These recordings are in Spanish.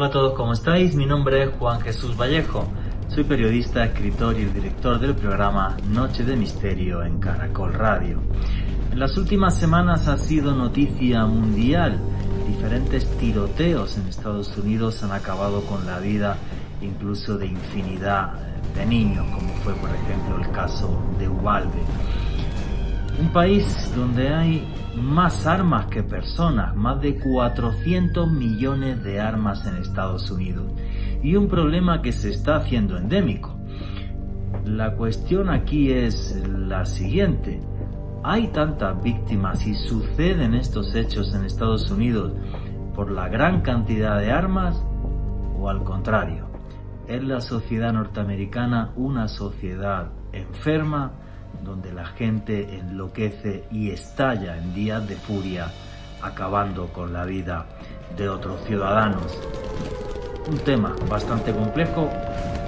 Hola a todos, ¿cómo estáis? Mi nombre es Juan Jesús Vallejo. Soy periodista, escritor y director del programa Noche de Misterio en Caracol Radio. En las últimas semanas ha sido noticia mundial. Diferentes tiroteos en Estados Unidos han acabado con la vida incluso de infinidad de niños, como fue por ejemplo el caso de Ubalde. Un país donde hay más armas que personas, más de 400 millones de armas en Estados Unidos. Y un problema que se está haciendo endémico. La cuestión aquí es la siguiente. ¿Hay tantas víctimas y suceden estos hechos en Estados Unidos por la gran cantidad de armas o al contrario? ¿Es la sociedad norteamericana una sociedad enferma donde la gente enloquece y estalla en días de furia, acabando con la vida de otros ciudadanos. Un tema bastante complejo,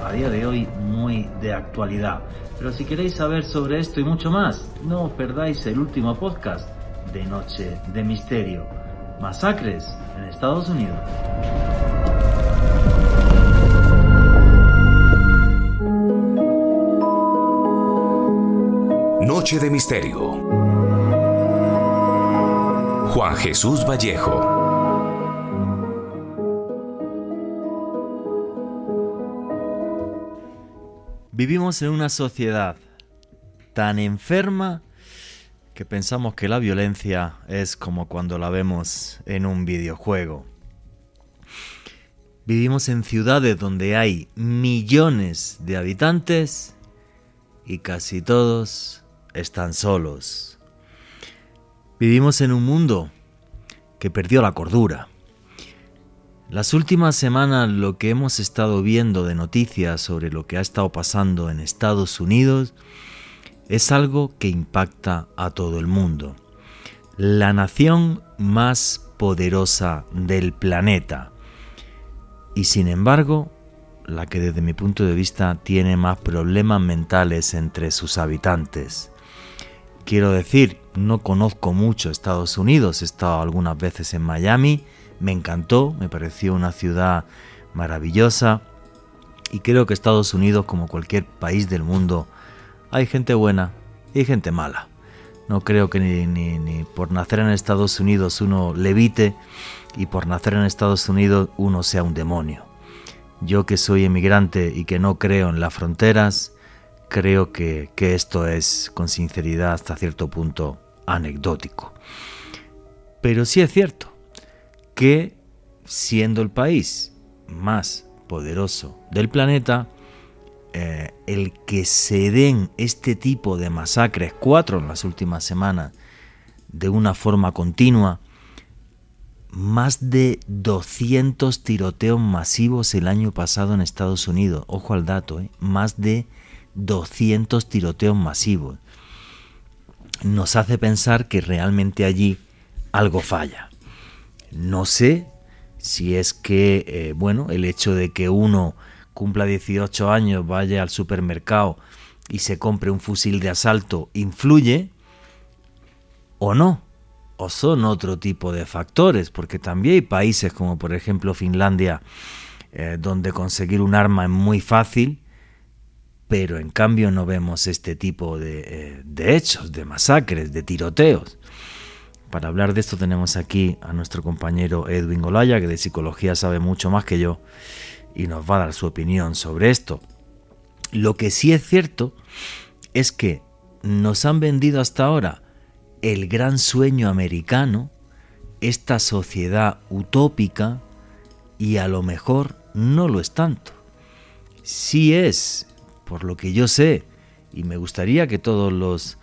a día de hoy muy de actualidad. Pero si queréis saber sobre esto y mucho más, no os perdáis el último podcast de Noche de Misterio. Masacres en Estados Unidos. Noche de Misterio. Juan Jesús Vallejo. Vivimos en una sociedad tan enferma que pensamos que la violencia es como cuando la vemos en un videojuego. Vivimos en ciudades donde hay millones de habitantes y casi todos están solos. Vivimos en un mundo que perdió la cordura. Las últimas semanas lo que hemos estado viendo de noticias sobre lo que ha estado pasando en Estados Unidos es algo que impacta a todo el mundo. La nación más poderosa del planeta. Y sin embargo, la que desde mi punto de vista tiene más problemas mentales entre sus habitantes. Quiero decir, no conozco mucho Estados Unidos, he estado algunas veces en Miami, me encantó, me pareció una ciudad maravillosa y creo que Estados Unidos, como cualquier país del mundo, hay gente buena y gente mala. No creo que ni, ni, por nacer en Estados Unidos uno levite y por nacer en Estados Unidos uno sea un demonio. Yo que soy emigrante y que no creo en las fronteras, creo que, esto es con sinceridad hasta cierto punto anecdótico. Pero sí es cierto que siendo el país más poderoso del planeta, eh, el que se den este tipo de masacres, cuatro en las últimas semanas, de una forma continua, más de 200 tiroteos masivos el año pasado en Estados Unidos. Ojo al dato, ¿eh? más de 200 tiroteos masivos. Nos hace pensar que realmente allí algo falla. No sé si es que, eh, bueno, el hecho de que uno cumpla 18 años, vaya al supermercado y se compre un fusil de asalto influye o no, o son otro tipo de factores, porque también hay países como por ejemplo Finlandia, eh, donde conseguir un arma es muy fácil pero en cambio no vemos este tipo eh, de, hechos, de masacres, de tiroteos. Para hablar de esto tenemos aquí a nuestro compañero Edwin Golaya, que de psicología sabe mucho más que yo, y nos va a dar su opinión sobre esto. Lo que sí es cierto es que nos han vendido hasta ahora el gran sueño americano, esta sociedad utópica, y a lo mejor no lo es tanto. Sí es por lo que yo sé, y me gustaría que todos los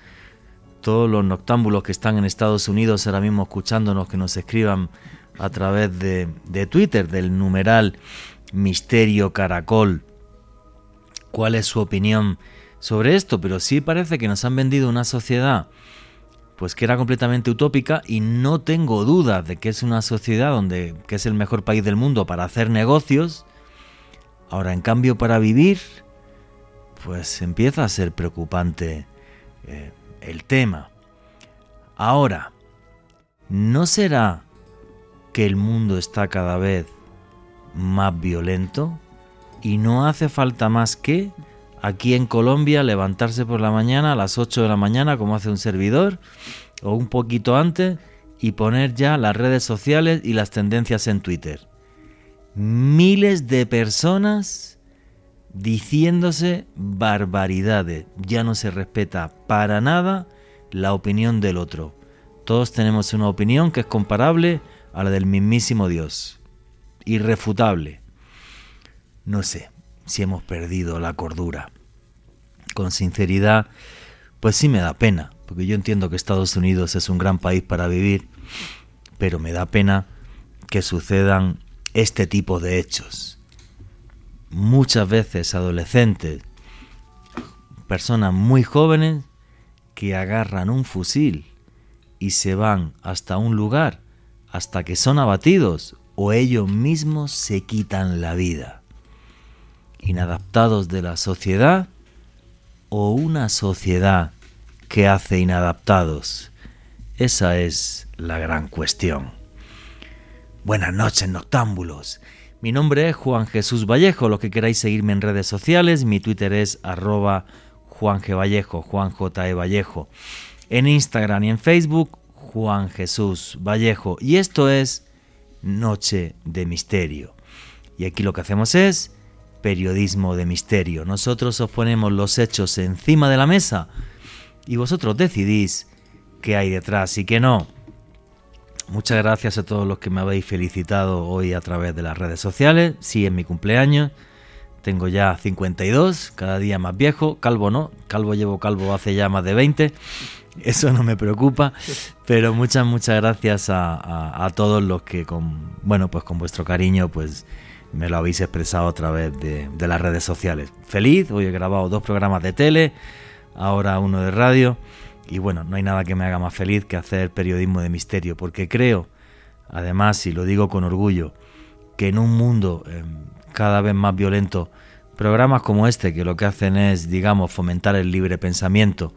todos los noctámbulos que están en Estados Unidos ahora mismo escuchándonos, que nos escriban a través de, de Twitter, del numeral Misterio Caracol, cuál es su opinión sobre esto, pero sí parece que nos han vendido una sociedad pues que era completamente utópica y no tengo dudas de que es una sociedad donde que es el mejor país del mundo para hacer negocios. Ahora, en cambio, para vivir, pues empieza a ser preocupante eh, el tema. Ahora, ¿no será que el mundo está cada vez más violento y no hace falta más que aquí en Colombia levantarse por la mañana a las 8 de la mañana como hace un servidor o un poquito antes y poner ya las redes sociales y las tendencias en Twitter. Miles de personas diciéndose barbaridades. Ya no se respeta para nada la opinión del otro. Todos tenemos una opinión que es comparable a la del mismísimo Dios. Irrefutable. No sé si hemos perdido la cordura. Con sinceridad, pues sí me da pena, porque yo entiendo que Estados Unidos es un gran país para vivir, pero me da pena que sucedan este tipo de hechos. Muchas veces adolescentes, personas muy jóvenes, que agarran un fusil y se van hasta un lugar hasta que son abatidos o ellos mismos se quitan la vida. Inadaptados de la sociedad o una sociedad que hace inadaptados. Esa es la gran cuestión. Buenas noches, noctámbulos. Mi nombre es Juan Jesús Vallejo. Lo que queráis seguirme en redes sociales, mi Twitter es arroba Juan G. Vallejo, Juan J. E. Vallejo. En Instagram y en Facebook, Juan Jesús Vallejo. Y esto es Noche de Misterio. Y aquí lo que hacemos es periodismo de misterio. Nosotros os ponemos los hechos encima de la mesa y vosotros decidís qué hay detrás y qué no. Muchas gracias a todos los que me habéis felicitado hoy a través de las redes sociales. Sí, es mi cumpleaños. Tengo ya 52, cada día más viejo. Calvo no, calvo llevo calvo hace ya más de 20. Eso no me preocupa. Pero muchas, muchas gracias a, todos los que con, bueno, pues con vuestro cariño, pues me lo habéis expresado a través de, de las redes sociales. Feliz, hoy he grabado dos programas de tele, ahora uno de radio. Y bueno, no hay nada que me haga más feliz que hacer periodismo de misterio, porque creo, además, y lo digo con orgullo, que en un mundo em, cada vez más violento, programas como este, que lo que hacen es, digamos, fomentar el libre pensamiento,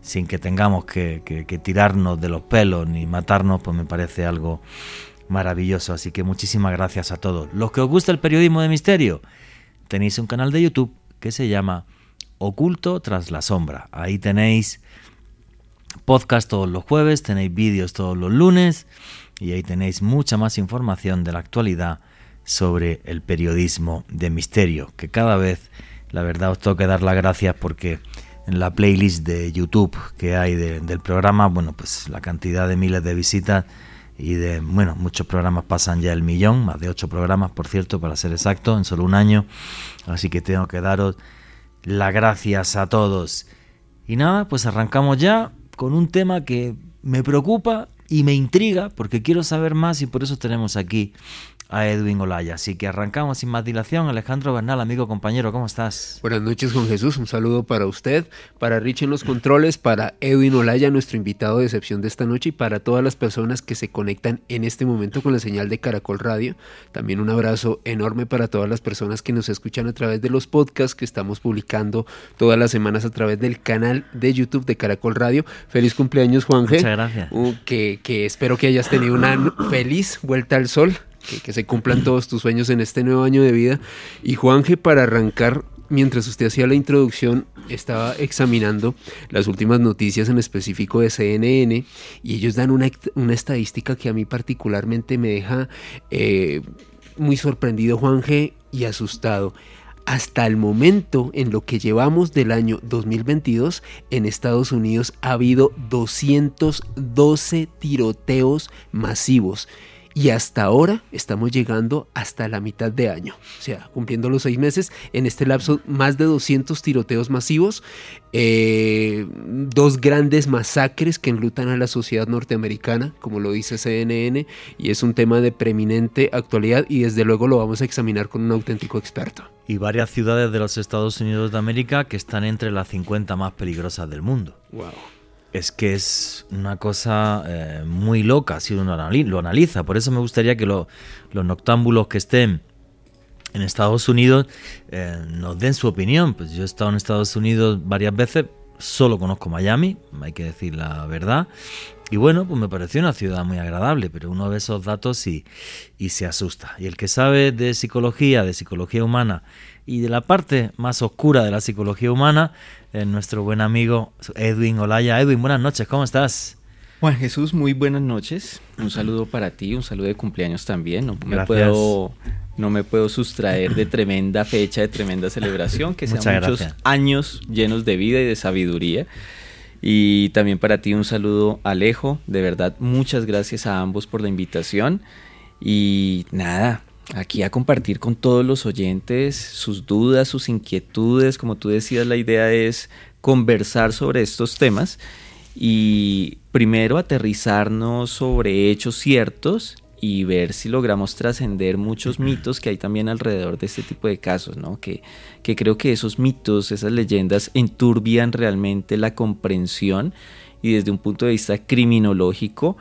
sin que tengamos que, que tirarnos de los pelos ni matarnos, pues me parece algo maravilloso. Así que muchísimas gracias a todos. Los que os gusta el periodismo de misterio, tenéis un canal de YouTube que se llama Oculto tras la sombra. Ahí tenéis podcast todos los jueves, tenéis vídeos todos los lunes y ahí tenéis mucha más información de la actualidad sobre el periodismo de misterio, que cada vez, la verdad, os tengo que dar las gracias porque en la playlist de YouTube que hay del programa, bueno, pues la cantidad de miles de visitas y de, bueno, muchos programas pasan ya el millón, más de ocho programas, por cierto, para ser exacto, en solo un año, así que tengo que daros las gracias a todos. Y nada, pues arrancamos ya con un tema que me preocupa y me intriga porque quiero saber más y por eso tenemos aquí a Edwin Olaya. Así que arrancamos sin más dilación. Alejandro Bernal, amigo, compañero, ¿cómo estás? Buenas noches, Juan Jesús. Un saludo para usted, para Rich en los controles, para Edwin Olaya, nuestro invitado de excepción de esta noche, y para todas las personas que se conectan en este momento con la señal de Caracol Radio. También un abrazo enorme para todas las personas que nos escuchan a través de los podcasts que estamos publicando todas las semanas a través del canal de YouTube de Caracol Radio. Feliz cumpleaños, Juan G. Muchas gracias. Uh, que, que espero que hayas tenido una feliz vuelta al sol que, se cumplan todos tus sueños en este nuevo año de vida. Y Juanje, para arrancar, mientras usted hacía la introducción, estaba examinando las últimas noticias en específico de CNN y ellos dan una, estadística que a mí particularmente me deja eh, muy sorprendido, Juanje, y asustado. Hasta el momento, en lo que llevamos del año 2022, en Estados Unidos ha habido 212 tiroteos masivos y hasta ahora estamos llegando hasta la mitad de año, o sea, cumpliendo los seis meses. En este lapso, más de 200 tiroteos masivos, eh, dos grandes masacres que enlutan a la sociedad norteamericana, como lo dice CNN, y es un tema de preeminente actualidad y desde luego lo vamos a examinar con un auténtico experto. Y varias ciudades de los Estados Unidos de América que están entre las 50 más peligrosas del mundo. Wow es que es una cosa eh, muy loca si uno lo analiza. Por eso me gustaría que los noctámbulos que estén en Estados Unidos eh, nos den su opinión. Pues yo he estado en Estados Unidos varias veces, solo conozco Miami, hay que decir la verdad. Y bueno, pues me pareció una ciudad muy agradable, pero uno ve esos datos y, y se asusta. Y el que sabe de psicología, de psicología humana y de la parte más oscura de la psicología humana, es nuestro buen amigo Edwin Olaya. Edwin, buenas noches, ¿cómo estás? Juan Jesús, muy buenas noches. Un saludo para ti, un saludo de cumpleaños también. No me puedo, no me puedo sustraer de tremenda fecha, de tremenda celebración, que sean muchos años llenos de vida y de sabiduría. Y también para ti un saludo Alejo, de verdad muchas gracias a ambos por la invitación. Y nada, aquí a compartir con todos los oyentes sus dudas, sus inquietudes. Como tú decías, la idea es conversar sobre estos temas y primero aterrizarnos sobre hechos ciertos y ver si logramos trascender muchos mitos que hay también alrededor de este tipo de casos, ¿no? Que, que creo que esos mitos, esas leyendas enturbian realmente la comprensión y desde un punto de vista criminológico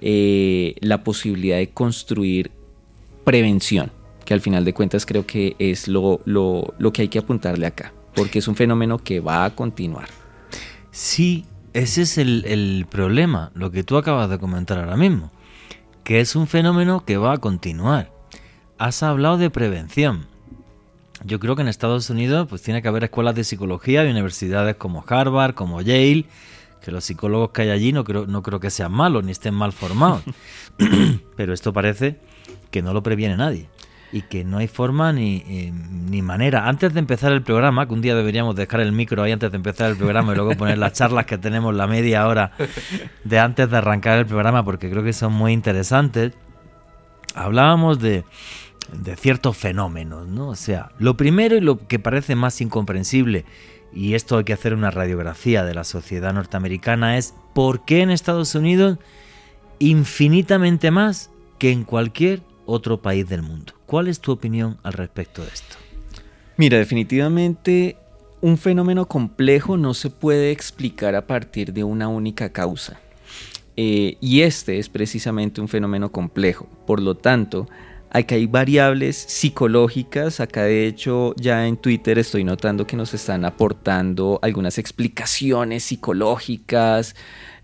eh, la posibilidad de construir prevención, que al final de cuentas creo que es lo, lo, lo que hay que apuntarle acá, porque es un fenómeno que va a continuar. Sí, ese es el, problema, lo que tú acabas de comentar ahora mismo, que es un fenómeno que va a continuar. Has hablado de prevención. Yo creo que en Estados Unidos pues tiene que haber escuelas de psicología y universidades como Harvard, como Yale, que los psicólogos que hay allí no creo, no creo que sean malos ni estén mal formados. Pero esto parece que no lo previene nadie y que no hay forma ni, eh, ni, manera. Antes de empezar el programa, que un día deberíamos dejar el micro ahí antes de empezar el programa y luego poner las charlas que tenemos la media hora de antes de arrancar el programa, porque creo que son muy interesantes, hablábamos de, de ciertos fenómenos, ¿no? O sea, lo primero y lo que parece más incomprensible, y esto hay que hacer una radiografía de la sociedad norteamericana, es por qué en Estados Unidos infinitamente más que en cualquier otro país del mundo. ¿Cuál es tu opinión al respecto de esto? Mira, definitivamente un fenómeno complejo no se puede explicar a partir de una única causa. Eh, y este es precisamente un fenómeno complejo. Por lo tanto, aquí hay variables psicológicas. Acá de hecho ya en Twitter estoy notando que nos están aportando algunas explicaciones psicológicas.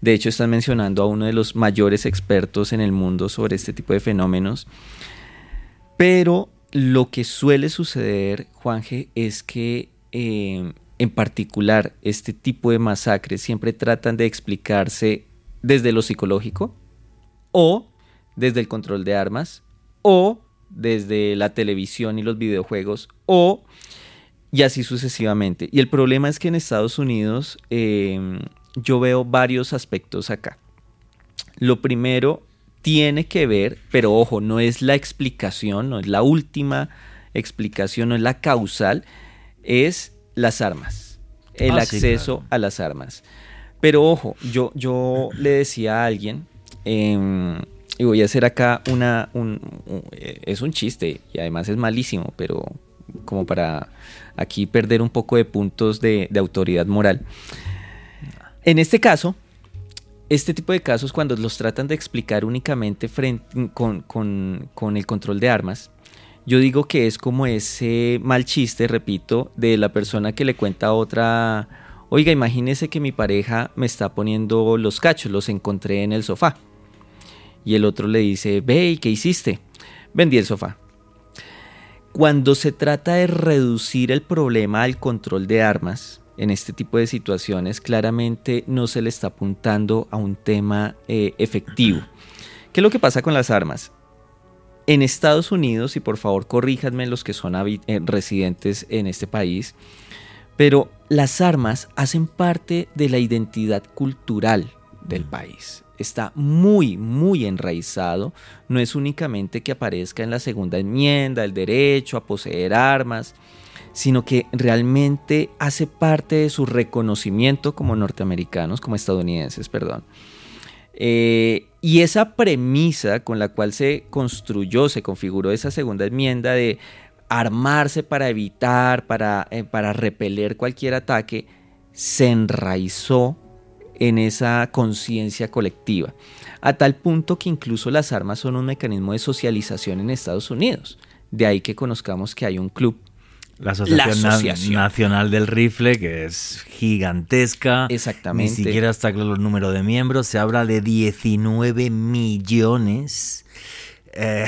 De hecho están mencionando a uno de los mayores expertos en el mundo sobre este tipo de fenómenos. Pero lo que suele suceder, Juanje, es que eh, en particular este tipo de masacres siempre tratan de explicarse desde lo psicológico o desde el control de armas o desde la televisión y los videojuegos o y así sucesivamente. Y el problema es que en Estados Unidos eh, yo veo varios aspectos acá. Lo primero tiene que ver, pero ojo, no es la explicación, no es la última explicación, no es la causal, es las armas, el ah, acceso a las armas. Pero ojo, yo, yo le decía a alguien, em, y voy a hacer acá una, un, es un chiste y además es malísimo, pero como para aquí perder un poco de puntos de, de autoridad moral. En este caso, este tipo de casos, cuando los tratan de explicar únicamente con, el control de armas, yo digo que es como ese mal chiste, repito, de la persona que le cuenta a otra, oiga, imagínese que mi pareja me está poniendo los cachos, los encontré en el sofá. Y el otro le dice, ve, ¿y qué hiciste? Vendí el sofá. Cuando se trata de reducir el problema al control de armas, en este tipo de situaciones claramente no se le está apuntando a un tema eh, efectivo. ¿Qué es lo que pasa con las armas? En Estados Unidos, y por favor corríjanme los que son eh, residentes en este país, pero las armas hacen parte de la identidad cultural del país. Está muy, muy enraizado. No es únicamente que aparezca en la segunda enmienda el derecho a poseer armas, sino que realmente hace parte de su reconocimiento como norteamericanos, como estadounidenses, perdón. Eh, y esa premisa con la cual se construyó, se configuró esa segunda enmienda de armarse para evitar, para, eh, para repeler cualquier ataque, se enraizó en esa conciencia colectiva, a tal punto que incluso las armas son un mecanismo de socialización en Estados Unidos. De ahí que conozcamos que hay un club La Asociación, La Na- asociación. Nacional del Rifle, que es gigantesca. Exactamente. Ni siquiera está claro el número de miembros. Se habla de 19 millones. Eh,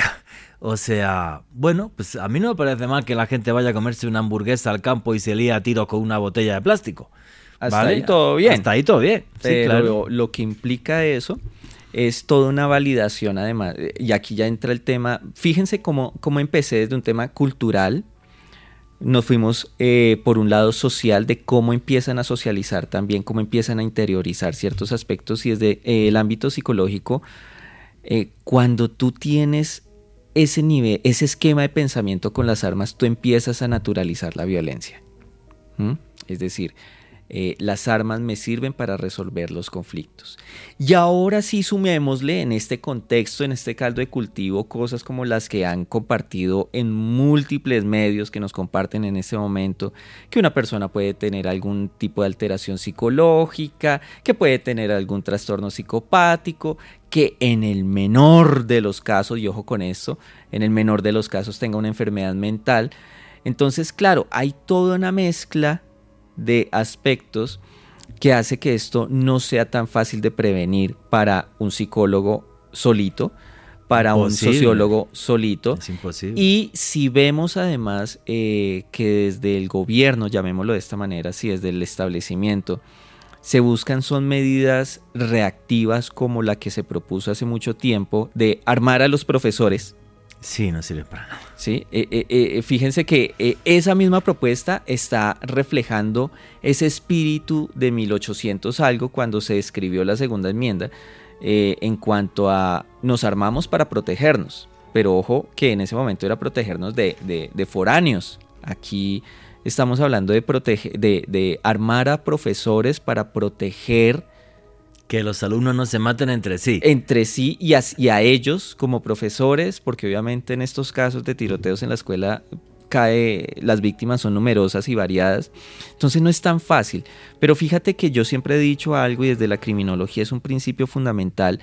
o sea, bueno, pues a mí no me parece mal que la gente vaya a comerse una hamburguesa al campo y se lía a tiros con una botella de plástico. Hasta ¿vale? ahí todo bien. Hasta ahí todo bien. Sí, Pero claro. lo que implica eso es toda una validación además. Y aquí ya entra el tema, fíjense cómo, cómo empecé desde un tema cultural. Nos fuimos eh, por un lado social de cómo empiezan a socializar también, cómo empiezan a interiorizar ciertos aspectos y desde eh, el ámbito psicológico, eh, cuando tú tienes ese nivel, ese esquema de pensamiento con las armas, tú empiezas a naturalizar la violencia. Es decir, eh, las armas me sirven para resolver los conflictos. Y ahora sí sumémosle en este contexto, en este caldo de cultivo, cosas como las que han compartido en múltiples medios que nos comparten en este momento, que una persona puede tener algún tipo de alteración psicológica, que puede tener algún trastorno psicopático, que en el menor de los casos, y ojo con esto, en el menor de los casos tenga una enfermedad mental. Entonces, claro, hay toda una mezcla de aspectos que hace que esto no sea tan fácil de prevenir para un psicólogo solito, para un sociólogo solito. Es imposible. Y si vemos además eh, que desde el gobierno, llamémoslo de esta manera, si desde el establecimiento, se buscan son medidas reactivas como la que se propuso hace mucho tiempo de armar a los profesores, Sí, no sirve para nada. ¿sí? Eh, eh, eh, fíjense que esa misma propuesta está reflejando ese espíritu de 1800 algo cuando se escribió la segunda enmienda en cuanto a nos armamos para protegernos. Pero ojo que en ese momento era protegernos de, de- de foráneos. Aquí estamos hablando de, protege- de, de armar a profesores para proteger Que los alumnos no se maten entre sí. entre sí y a, ellos como profesores, porque obviamente en estos casos de tiroteos en la escuela cae, las víctimas son numerosas y variadas, entonces no es tan fácil. Pero fíjate que yo siempre he dicho algo y desde la criminología es un principio fundamental.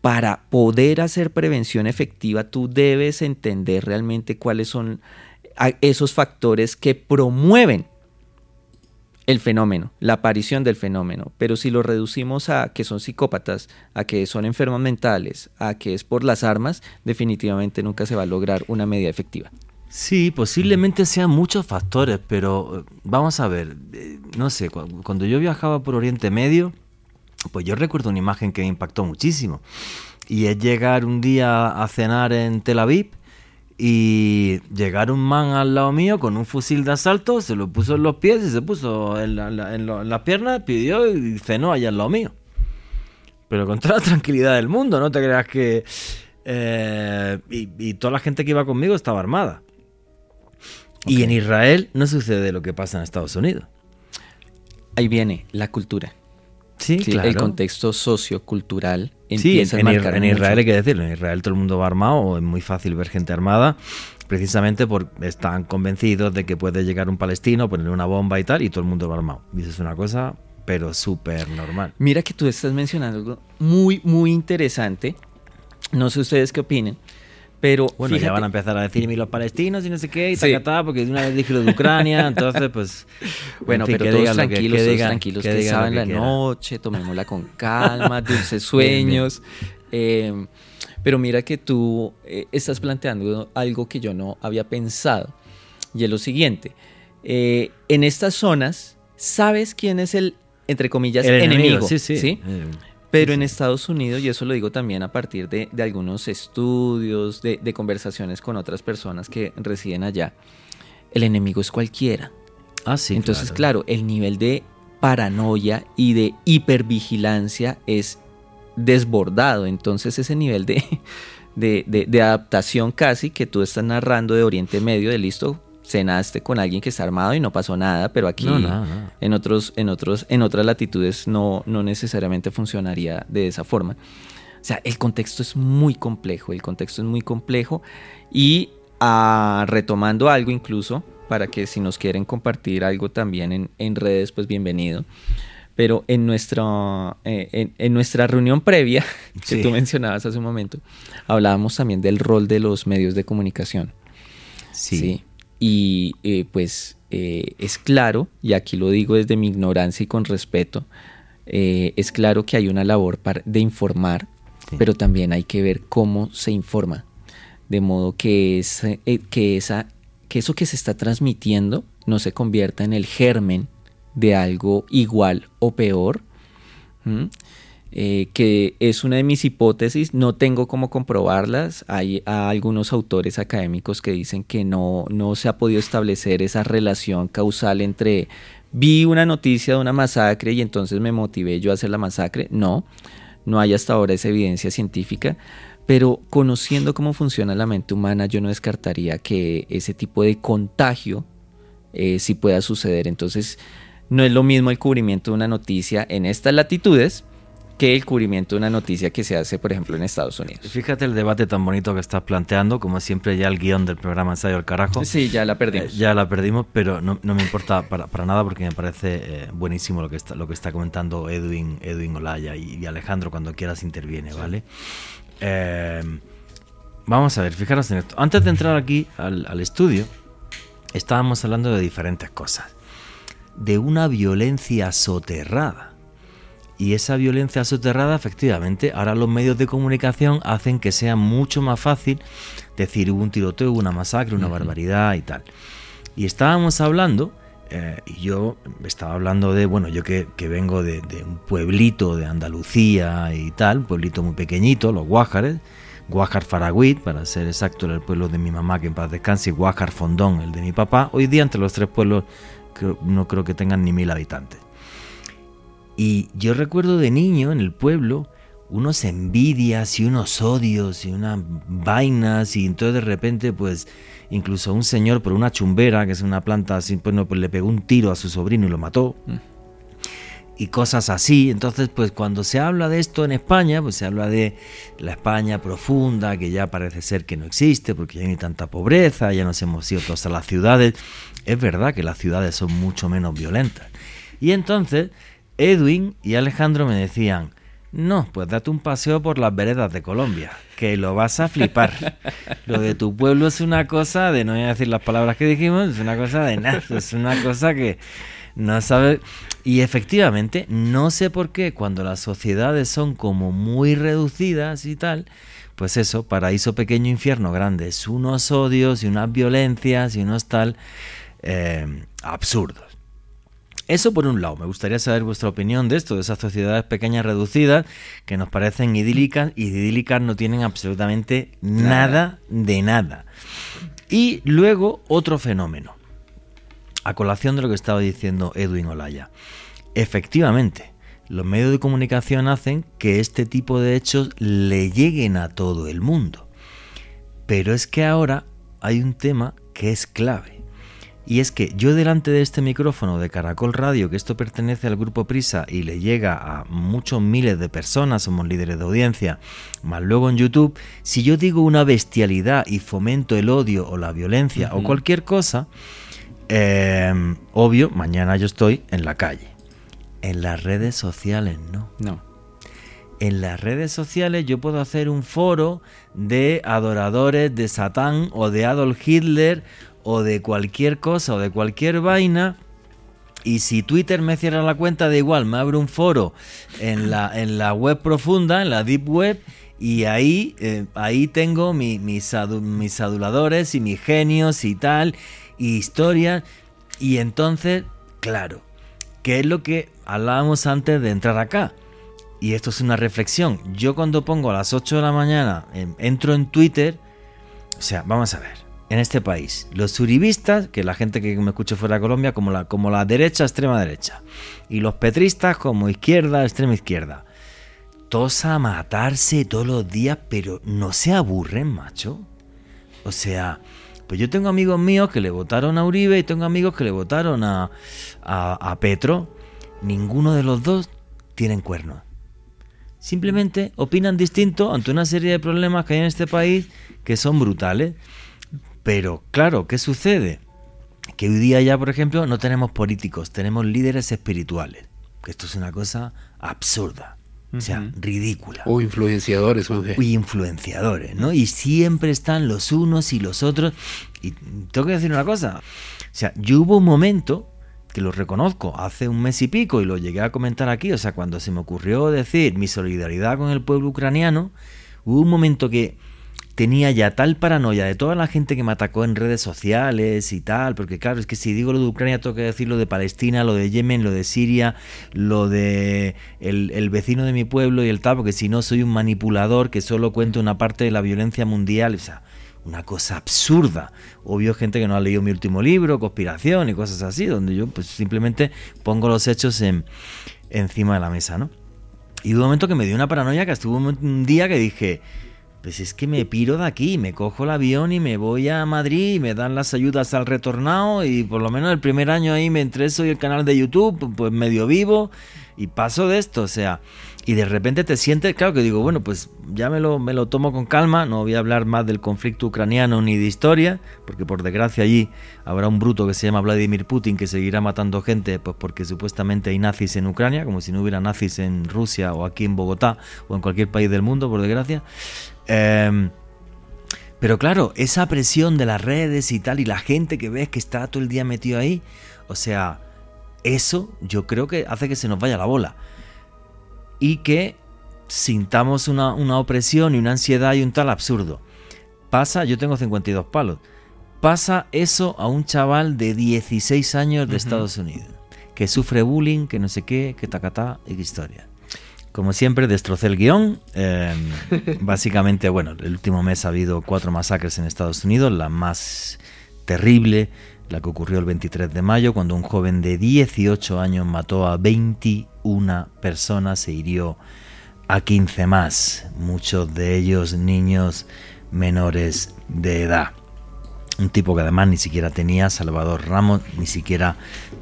Para poder hacer prevención efectiva, tú debes entender realmente cuáles son esos factores que promueven el fenómeno, la aparición del fenómeno. Pero si lo reducimos a que son psicópatas, a que son enfermos mentales, a que es por las armas, definitivamente nunca se va a lograr una medida efectiva. Sí, posiblemente sean muchos factores, pero eh, vamos a ver, eh, no sé, cu- cuando yo viajaba por Oriente Medio, pues yo recuerdo una imagen que me impactó muchísimo. Y es llegar un día a cenar en Tel Aviv y llegar un man al lado mío con un fusil de asalto, se lo puso en los pies y se puso en, la- en en lo- en las piernas, pidió y cenó allá al lado mío. Pero con toda la tranquilidad del mundo, no te creas que... eh, y, y toda la gente que iba conmigo estaba armada. Y en Israel no sucede lo que pasa en Estados Unidos. Ahí viene la cultura. Sí, Sí, claro. El contexto sociocultural Sí, en, a Ir- marcar en mucho. Israel hay que decirlo, en Israel todo el mundo va armado, es muy fácil ver gente armada, precisamente porque están convencidos de que puede llegar un palestino, ponerle una bomba y tal, y todo el mundo va armado. Y eso es una cosa, pero súper normal. Mira que tú estás mencionando algo muy, muy interesante. No sé ustedes qué opinen, pero Bueno, ya van a empezar a decirme los palestinos y no sé qué, y Sí. tacatá, porque de una vez dije lo de Ucrania, entonces pues... Bueno, en fin, pero todos que- tranquilos, todos tranquilos, que saben que la noche, tomémosla con calma, dulces sueños. Eh, pero mira que tú eh, estás planteando algo que yo no había pensado, y es lo siguiente. Eh, en estas zonas, ¿sabes quién es el, entre comillas, El enemigo? sí, sí. Eh, Pero en Estados Unidos, y eso lo digo también a partir de, de algunos estudios, de, de conversaciones con otras personas que residen allá, el enemigo es cualquiera. Ah, sí, Entonces, claro. el nivel de paranoia y de hipervigilancia es desbordado. Entonces, ese nivel de- de adaptación casi que tú estás narrando de Oriente Medio, de listo, cenaste con alguien que está armado y no pasó nada, pero aquí No, en otros, en otros, en otras latitudes no, no necesariamente funcionaría de esa forma. O sea, el contexto es muy complejo, el contexto es muy complejo y ah, retomando algo incluso, para que si nos quieren compartir algo también en, en redes, pues bienvenido. Pero en nuestra, eh, en, en nuestra reunión previa, que Sí. tú mencionabas hace un momento, hablábamos también del rol de los medios de comunicación. Sí. Sí. Y eh, pues eh, es claro, y aquí lo digo desde mi ignorancia y con respeto, eh, es claro que hay una labor de informar, pero también hay que ver cómo se informa, de modo que, que, esa, que eso que se está transmitiendo no se convierta en el germen de algo igual o peor. Eh, que es una de mis hipótesis, no tengo cómo comprobarlas. Hay algunos autores académicos que dicen que no, no se ha podido establecer esa relación causal entre vi una noticia de una masacre y entonces me motivé yo a hacer la masacre. No, no hay hasta ahora esa evidencia científica. Pero conociendo cómo funciona la mente humana, yo no descartaría que ese tipo de contagio eh, sí pueda suceder. Entonces, no es lo mismo el cubrimiento de una noticia en estas latitudes que el cubrimiento de una noticia que se hace, por ejemplo, en Estados Unidos. Fíjate el debate tan bonito que estás planteando, como siempre ya el guion del programa ensayo al carajo. Sí, ya la perdimos. Eh, ya la perdimos, pero no, me importa para, nada porque me parece eh, buenísimo lo que está lo que está comentando Edwin, Edwin Olaya y, Alejandro cuando quieras interviene, ¿vale? Eh, vamos a ver, fijaros en esto. Antes de entrar aquí al, al estudio, estábamos hablando de diferentes cosas. De una violencia soterrada y esa violencia soterrada, efectivamente, ahora los medios de comunicación hacen que sea mucho más fácil decir hubo un tiroteo, una masacre, una barbaridad y tal. Y estábamos hablando, eh, y yo estaba hablando de, bueno, yo que, vengo de, un pueblito de Andalucía y tal, un pueblito muy pequeñito, los Guájares, Guájar Faragüit, para ser exacto, era el pueblo de mi mamá, que en paz descanse, y Guájar Fondón, el de mi papá. Hoy día entre los tres pueblos no creo que tengan ni mil habitantes. Y yo recuerdo de niño en el pueblo unos envidias y unos odios y unas vainas y entonces de repente pues incluso un señor por una chumbera, que es una planta así, pues, no, pues le pegó un tiro a su sobrino y lo mató. Mm. Y cosas así. Entonces, pues cuando se habla de esto en España, pues se habla de la España profunda, que ya parece ser que no existe, porque ya no hay tanta pobreza, ya nos hemos ido todos a las ciudades. Es verdad que las ciudades son mucho menos violentas. Y entonces, Edwin y Alejandro me decían, no, pues date un paseo por las veredas de Colombia, que lo vas a flipar. Lo de tu pueblo es una cosa de, no voy a decir las palabras que dijimos, es una cosa de nada, es una cosa que no sabe. Y efectivamente, no sé por qué cuando las sociedades son como muy reducidas y tal, pues eso, paraíso pequeño, infierno grande, es unos odios y unas violencias y unos tal eh, absurdos. Eso por un lado, me gustaría saber vuestra opinión de esto, de esas sociedades pequeñas reducidas que nos parecen idílicas y idílicas no tienen absolutamente nada, de nada. Y luego otro fenómeno, a colación de lo que estaba diciendo Edwin Olaya. Efectivamente, los medios de comunicación hacen que este tipo de hechos le lleguen a todo el mundo. Pero es que ahora hay un tema que es clave. Y es que yo delante de este micrófono de Caracol Radio, que esto pertenece al grupo Prisa y le llega a muchos miles de personas, somos líderes de audiencia, más luego en YouTube, si yo digo una bestialidad y fomento el odio o la violencia o cualquier cosa, eh, obvio, mañana yo estoy en la calle. En las redes sociales, ¿no? No. En las redes sociales yo puedo hacer un foro de adoradores de Satán o de Adolf Hitler o de cualquier cosa o de cualquier vaina. Y si Twitter me cierra la cuenta, da igual, me abre un foro en la, en la web profunda, en la deep web, y ahí, eh, ahí tengo mis, mis aduladores y mis genios y tal, y historias. Y entonces, claro, ¿qué es lo que hablábamos antes de entrar acá? Y esto es una reflexión. Yo cuando pongo a las 8 de la mañana, entro en Twitter, o sea, vamos a ver en este país. Los uribistas, que la gente que me escucha fuera de Colombia, como la, como la derecha, extrema derecha. Y los petristas como izquierda, extrema izquierda. Todos a matarse todos los días, pero no se aburren, macho. O sea, pues yo tengo amigos míos que le votaron a Uribe y tengo amigos que le votaron a, a, a Petro. Ninguno de los dos tienen cuernos. Simplemente opinan distinto ante una serie de problemas que hay en este país que son brutales. Pero claro, ¿qué sucede? Que hoy día ya, por ejemplo, no tenemos políticos, tenemos líderes espirituales. Que esto es una cosa absurda. O sea, ridícula. O influenciadores, Juanje. Y influenciadores, ¿no? Y siempre están los unos y los otros. Y tengo que decir una cosa. O sea, yo hubo un momento que lo reconozco, hace un mes y pico, y lo llegué a comentar aquí, o sea, cuando se me ocurrió decir mi solidaridad con el pueblo ucraniano, hubo un momento que tenía ya tal paranoia de toda la gente que me atacó en redes sociales y tal, porque claro, es que si digo lo de Ucrania tengo que decir lo de Palestina, lo de Yemen, lo de Siria, lo de el, vecino de mi pueblo y el tal, porque si no soy un manipulador que solo cuento una parte de la violencia mundial, o sea, una cosa absurda. Obvio gente que no ha leído mi último libro, conspiración y cosas así, donde yo pues simplemente pongo los hechos en, encima de la mesa, ¿no? Y de un momento que me dio una paranoia que estuvo un día que dije, pues es que me piro de aquí, me cojo el avión y me voy a Madrid y me dan las ayudas al retornado y por lo menos el primer año ahí me entreso y el canal de YouTube, pues medio vivo y paso de esto, o sea, y de repente te sientes, claro que digo, bueno, pues ya me lo, me lo tomo con calma, no voy a hablar más del conflicto ucraniano ni de historia, porque por desgracia allí habrá un bruto que se llama Vladimir Putin que seguirá matando gente, pues porque supuestamente hay nazis en Ucrania, como si no hubiera nazis en Rusia o aquí en Bogotá o en cualquier país del mundo, por desgracia. Em, pero claro, esa presión de las redes y tal, y la gente que ves que está todo el día metido ahí, o sea, eso yo creo que hace que se nos vaya la bola. Y que sintamos una, opresión y una ansiedad y un tal absurdo. Pasa, yo tengo 52 palos, pasa eso a un chaval de 16 años de Estados Unidos, que sufre bullying, que no sé qué, que tacatá y qué historia. Como siempre, destrocé el guion. Em, básicamente, bueno, el último mes ha habido cuatro masacres en Estados Unidos. La más terrible, la que ocurrió el 23 de mayo, cuando un joven de 18 años mató a 21 personas e hirió a 15 más, muchos de ellos niños menores de edad un tipo que además ni siquiera tenía, Salvador Ramos, ni siquiera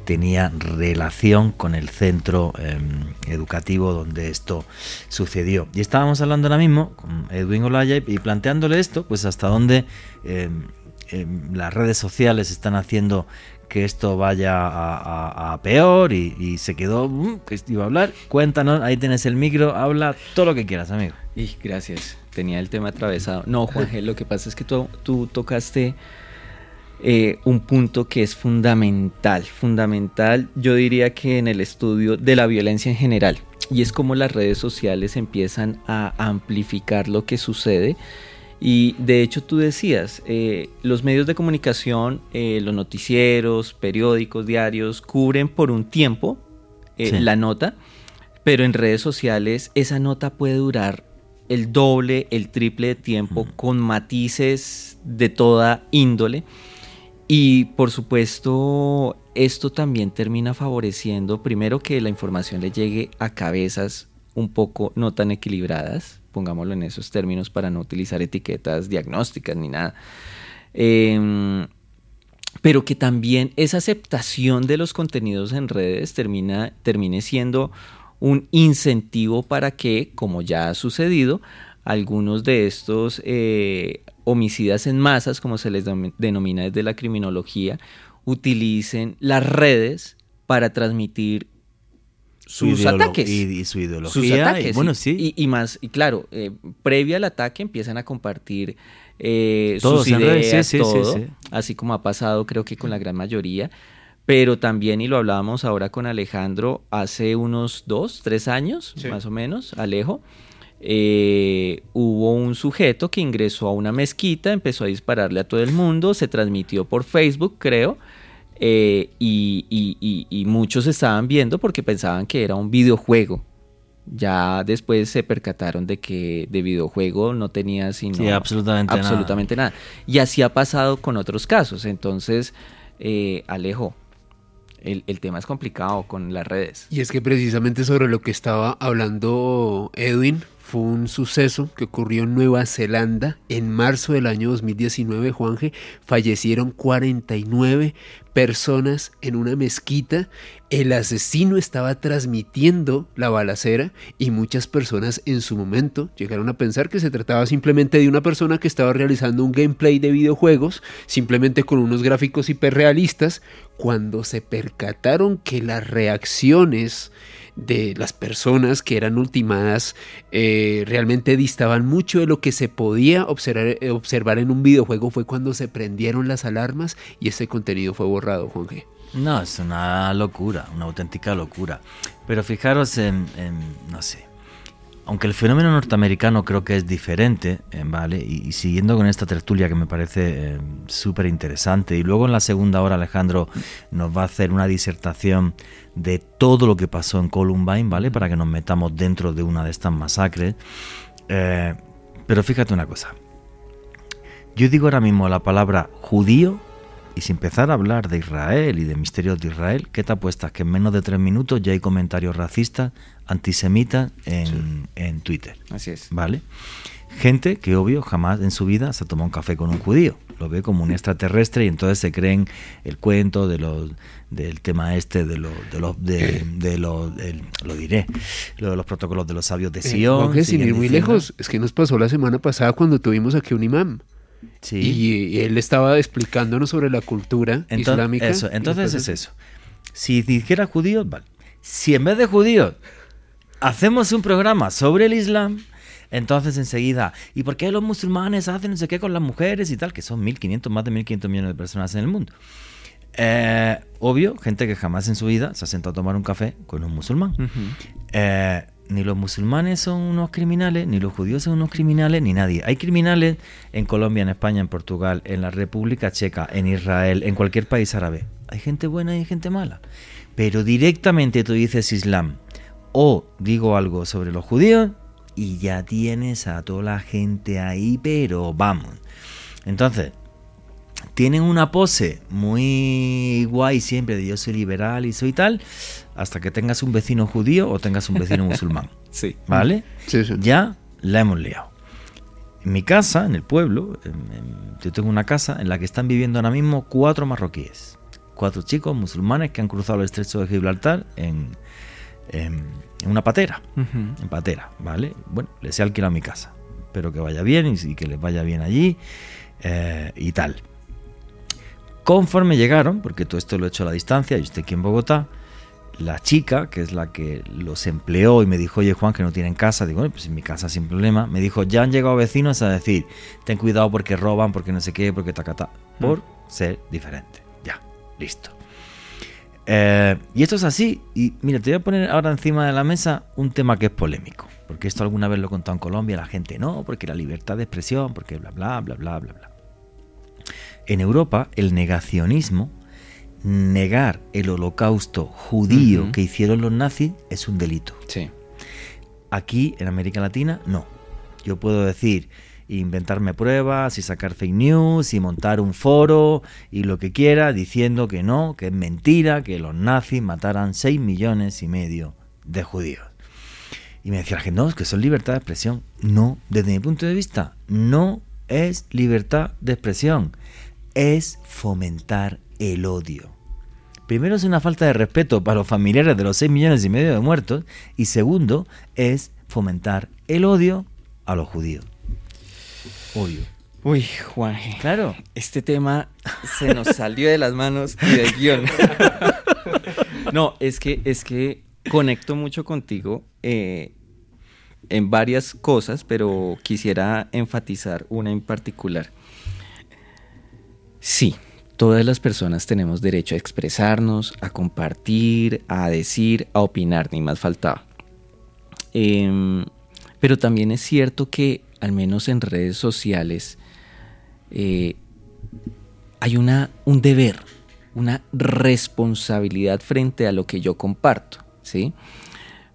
tenía relación con el centro em, educativo donde esto sucedió. Y estábamos hablando ahora mismo con Edwin Olaya y planteándole esto, pues hasta dónde em, em, las redes sociales están haciendo que esto vaya a, peor y, se quedó mm, que iba a hablar. Cuéntanos, ahí tienes el micro, habla todo lo que quieras, amigo. Y gracias, tenía el tema atravesado. No, Juan, lo que pasa es que tú tocaste eh, un punto que es fundamental, fundamental yo diría que en el estudio de la violencia en general, y es como las redes sociales empiezan a amplificar lo que sucede. Y de hecho tú decías, eh, los medios de comunicación, eh, los noticieros, periódicos, diarios, cubren por un tiempo la nota, pero en redes sociales esa nota puede durar el doble, el triple de tiempo, con matices de toda índole. Y por supuesto, esto también termina favoreciendo, primero, que la información le llegue a cabezas un poco no tan equilibradas, pongámoslo en esos términos para no utilizar etiquetas diagnósticas ni nada. Em, pero que también esa aceptación de los contenidos en redes termina, termine siendo un incentivo para que, como ya ha sucedido, algunos de estos eh, homicidas en masas, como se les denomina desde la criminología, utilicen las redes para transmitir sus ataques. Y, su ideología. y, bueno, sí. Y, más, y claro, eh, previo al ataque empiezan a compartir eh, sus ideas, todo, así como ha pasado creo que con la gran mayoría. Pero también, y lo hablábamos ahora con Alejandro, hace unos dos, tres años, más o menos, Alejo, eh, hubo un sujeto que ingresó a una mezquita, empezó a dispararle a todo el mundo, se transmitió por Facebook, creo, eh, y, muchos estaban viendo porque pensaban que era un videojuego. Ya después se percataron de que de videojuego no tenía sino absolutamente, nada. Y así ha pasado con otros casos. Entonces, eh, Alejo, el, el, tema es complicado con las redes. Y es que precisamente sobre lo que estaba hablando Edwin fue un suceso que ocurrió en Nueva Zelanda en marzo del año 2019, Juanje. Fallecieron 49 personas en una mezquita. El asesino estaba transmitiendo la balacera y muchas personas en su momento llegaron a pensar que se trataba simplemente de una persona que estaba realizando un gameplay de videojuegos, simplemente con unos gráficos hiperrealistas, cuando se percataron que las reacciones de las personas que eran ultimadas eh, realmente distaban mucho de lo que se podía observar, eh, observar en un videojuego fue cuando se prendieron las alarmas y ese contenido fue borrado, Juan G. No, es una locura, una auténtica locura. Pero fijaros en, en no sé, aunque el fenómeno norteamericano creo que es diferente, eh, ¿vale? Y, siguiendo con esta tertulia que me parece eh, súper interesante, y luego en la segunda hora Alejandro nos va a hacer una disertación de todo lo que pasó en Columbine, ¿vale? Para que nos metamos dentro de una de estas masacres. Eh, pero fíjate una cosa. Yo digo ahora mismo la palabra judío y si empezar a hablar de Israel y de misterios de Israel, ¿qué te apuestas? Que en menos de tres minutos ya hay comentarios racistas, antisemitas en, en Twitter. Así es. ¿Vale? Gente que, obvio, jamás en su vida se tomado un café con un judío. Lo ve como un extraterrestre y entonces se creen el cuento de los del tema este de los de los de, los lo diré lo de los protocolos de los sabios de eh, Sion eh, sin ir muy lejos es que nos pasó la semana pasada cuando tuvimos aquí un imán y, él estaba explicándonos sobre la cultura islámica. Eso, entonces es eso. Si dijera judíos, vale. Si en vez de judíos hacemos un programa sobre el Islam, entonces enseguida, ¿y por qué los musulmanes hacen no sé qué con las mujeres y tal? Que son 1.500, más de 1.500 millones de personas en el mundo. Eh, obvio, gente que jamás en su vida se ha sentado a tomar un café con un musulmán ni los musulmanes son unos criminales, ni los judíos son unos criminales, ni nadie. Hay criminales en Colombia, en España, en Portugal, en la República Checa, en Israel, en cualquier país árabe. Hay gente buena y gente mala. Pero directamente tú dices Islam o digo algo sobre los judíos y ya tienes a toda la gente ahí, pero vamos. Entonces, tienen una pose muy guay siempre de yo soy liberal y soy tal, hasta que tengas un vecino judío o tengas un vecino musulmán. Sí. ¿Vale? Sí, sí. Ya la hemos liado. En mi casa, en el pueblo, yo tengo una casa en la que están viviendo ahora mismo cuatro marroquíes. Cuatro chicos musulmanes que han cruzado el estrecho de Gibraltar en, una patera. En patera, ¿vale? Bueno, les he alquilado mi casa. Espero que vaya bien y, que les vaya bien allí eh, y tal. Conforme llegaron, porque todo esto lo he hecho a la distancia, yo estoy aquí en Bogotá, la chica, que es la que los empleó y me dijo, oye Juan, que no tienen casa, digo, pues en mi casa sin problema, me dijo, ya han llegado vecinos a decir, ten cuidado porque roban, porque no sé qué, porque tacata, mm. por ser diferente. Ya, listo. Eh, y esto es así, y mira, te voy a poner ahora encima de la mesa un tema que es polémico, porque esto alguna vez lo he contado en Colombia, la gente no, porque la libertad de expresión, porque bla, bla, bla, bla, bla, bla. En Europa, el negacionismo, negar el holocausto judío que hicieron los nazis, es un delito. Sí. Aquí, en América Latina, no. Yo puedo decir, inventarme pruebas y sacar fake news y montar un foro y lo que quiera diciendo que no, que es mentira, que los nazis mataran 6 millones y medio de judíos. Y me decía la gente, no, es que son libertad de expresión. No, desde mi punto de vista, no es libertad de expresión es fomentar el odio. Primero es una falta de respeto para los familiares de los 6 millones y medio de muertos y segundo es fomentar el odio a los judíos. Odio. Uy, Juan. Claro. Este tema se nos salió de las manos y del guion. no, es que, es que conecto mucho contigo eh, en varias cosas, pero quisiera enfatizar una en particular. Sí, todas las personas tenemos derecho a expresarnos, a compartir, a decir, a opinar, ni más faltaba. Em, pero también es cierto que, al menos en redes sociales, eh, hay una, un deber, una responsabilidad frente a lo que yo comparto, ¿sí?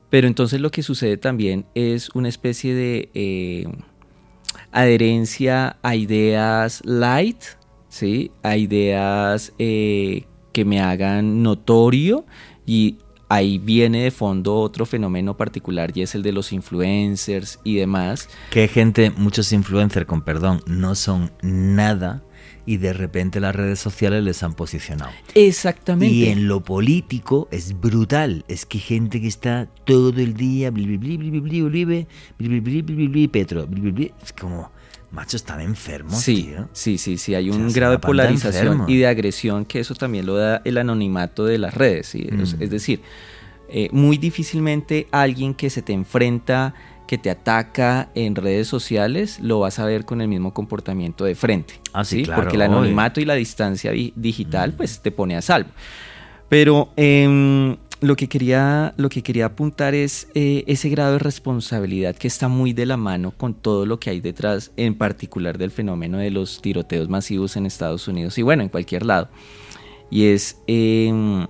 Pero entonces lo que sucede también es una especie de eh, adherencia a ideas light, ¿sí? a ideas eh, que me hagan notorio y ahí viene de fondo otro fenómeno particular y es el de los influencers y demás. Que gente, muchos influencers, con perdón, no son nada y de repente las redes sociales les han posicionado. Exactamente. Y en lo político es brutal. Es que gente que está todo el día, Petro, es como Macho, están enfermos. Sí, sí, sí, sí. Hay un grado de polarización y de agresión que eso también lo da el anonimato de las redes. Es, decir, Eh, muy difícilmente alguien que se te enfrenta, que te ataca en redes sociales, lo vas a ver con el mismo comportamiento de frente. Ah, sí, claro, Porque el obvio. anonimato y la distancia di- digital, pues te pone a salvo. Pero em, lo, que quería, lo que quería apuntar es eh, ese grado de responsabilidad que está muy de la mano con todo lo que hay detrás, en particular del fenómeno de los tiroteos masivos en Estados Unidos y bueno, en cualquier lado. Y es em,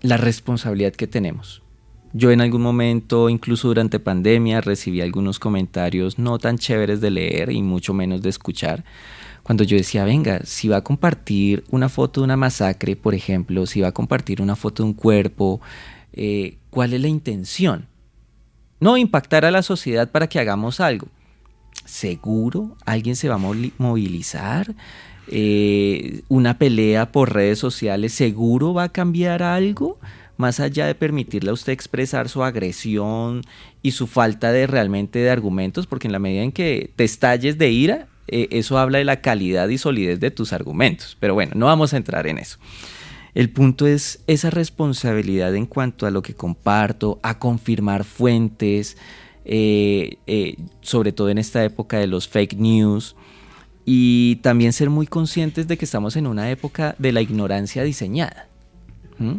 la responsabilidad que tenemos. Yo en algún momento, incluso durante pandemia, recibí algunos comentarios no tan chéveres de leer y mucho menos de escuchar. Cuando yo decía, venga, si va a compartir una foto de una masacre, por ejemplo, si va a compartir una foto de un cuerpo, eh, ¿cuál es la intención? No impactar a la sociedad para que hagamos algo. ¿Seguro alguien se va a movilizar? Eh, ¿Una pelea por redes sociales seguro va a cambiar algo? Más allá de permitirle a usted expresar su agresión y su falta de realmente de argumentos, porque en la medida en que te estalles de ira, eh, eso habla de la calidad y solidez de tus argumentos. Pero bueno, no vamos a entrar en eso. El punto es esa responsabilidad en cuanto a lo que comparto, a confirmar fuentes, eh, eh, sobre todo en esta época de los fake news, y también ser muy conscientes de que estamos en una época de la ignorancia diseñada. ¿Mm?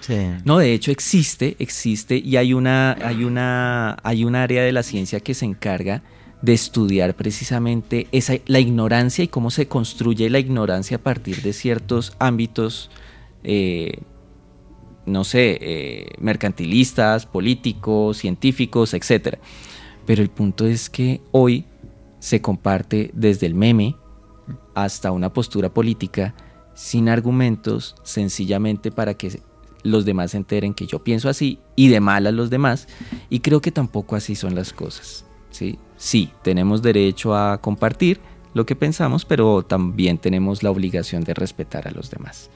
Sí. No, de hecho existe, existe y hay una, hay una, hay un área de la ciencia que se encarga de estudiar precisamente esa, la ignorancia y cómo se construye la ignorancia a partir de ciertos ámbitos, eh, no sé, eh, mercantilistas, políticos, científicos, etc. Pero el punto es que hoy se comparte desde el meme hasta una postura política sin argumentos, sencillamente para que los demás se enteren que yo pienso así y de mal a los demás. Y creo que tampoco así son las cosas. ¿sí? Sí, tenemos derecho a compartir lo que pensamos, pero también tenemos la obligación de respetar a los demás.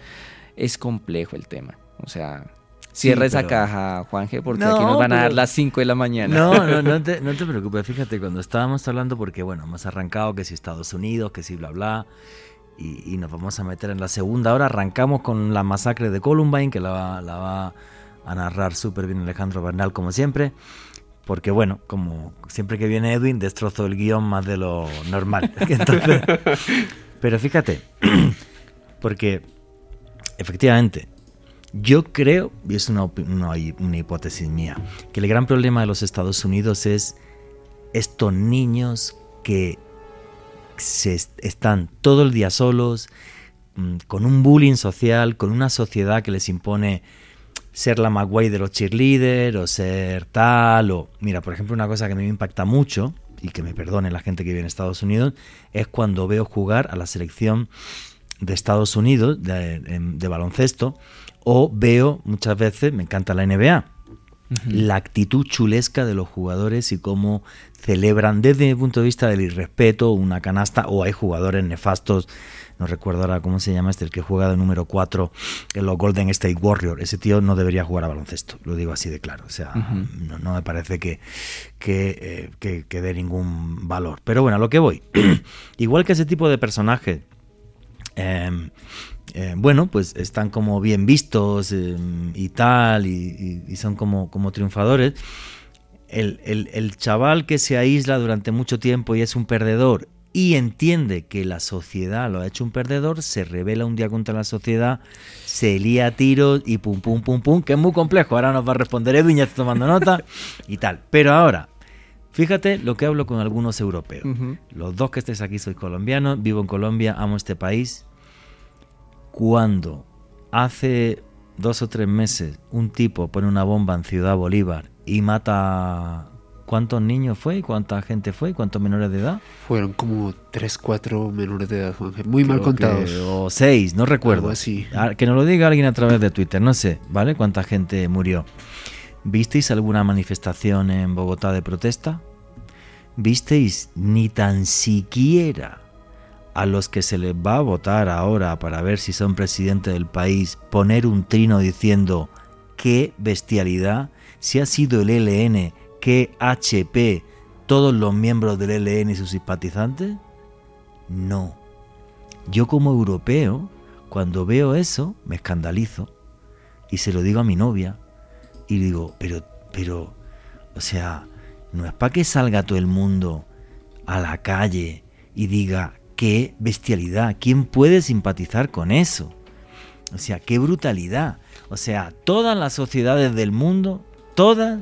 Es complejo el tema. O sea, Sí, cierra esa caja, Juanje, porque No, aquí nos van a dar las 5 de la mañana. No, no, no te, no te preocupes. Fíjate, cuando estábamos hablando, porque bueno, hemos arrancado que si Estados Unidos, que si bla bla, y, y nos vamos a meter en la segunda hora. Arrancamos con la masacre de Columbine, que la va, la va a narrar súper bien Alejandro Bernal, como siempre. Porque bueno, como siempre que viene Edwin, destrozo el guion más de lo normal. Entonces, pero fíjate, porque efectivamente, yo creo, y es una, una, hipótesis mía, que el gran problema de los Estados Unidos es estos niños que se est- están todo el día solos, mm, con un bullying social, con una sociedad que les impone ser la guay de los cheerleaders o ser tal o mira por ejemplo una cosa que a mí me impacta mucho y que me perdone la gente que vive en Estados Unidos es cuando veo jugar a la selección de Estados Unidos de, de baloncesto o veo muchas veces me encanta la NBA la actitud chulesca de los jugadores y cómo celebran desde mi punto de vista del irrespeto una canasta o hay jugadores nefastos no recuerdo ahora cómo se llama este el que juega de número 4 en los Golden State Warriors ese tío no debería jugar a baloncesto lo digo así de claro o sea no, no me parece que que, eh, que que dé ningún valor. Pero bueno a lo que voy. Igual que ese tipo de personajes eh, eh, bueno, pues están como bien vistos eh, y tal, y, y- y son como, como triunfadores. El, el- el chaval que se aísla durante mucho tiempo y es un perdedor y entiende que la sociedad lo ha hecho un perdedor, se revela un día contra la sociedad, se lía a tiros y pum, pum, pum, pum, que es muy complejo. Ahora nos va a responder Edwin, ya está tomando nota y tal. Pero ahora, fíjate lo que hablo con algunos europeos. Los dos que estéis aquí sois colombianos, vivo en Colombia, amo este país. Cuando hace dos o tres meses un tipo pone una bomba en Ciudad Bolívar y mata... ¿Cuántos niños fue? ¿Y ¿Cuánta gente fue? ¿Y ¿Cuántos menores de edad? Fueron como 3, 4 menores de edad. Muy mal contados. que- o seis, no recuerdo. Algo así. Ah, Que nos lo diga alguien a través de Twitter, no sé, ¿vale? ¿Cuánta gente murió? ¿Visteis alguna manifestación en Bogotá de protesta? ¿Visteis ni tan siquiera a los que se les va a votar ahora para ver si son presidente del país poner un trino diciendo qué bestialidad? Si ha sido el LN, qué HP, todos los miembros del LN y sus simpatizantes? No. Yo como europeo, cuando veo eso, me escandalizo. y se lo digo a mi novia y digo, pero, pero, o sea, no es para que salga todo el mundo a la calle y diga, qué bestialidad, ¿quién puede simpatizar con eso? O sea, qué brutalidad. O sea, todas las sociedades del mundo, todas,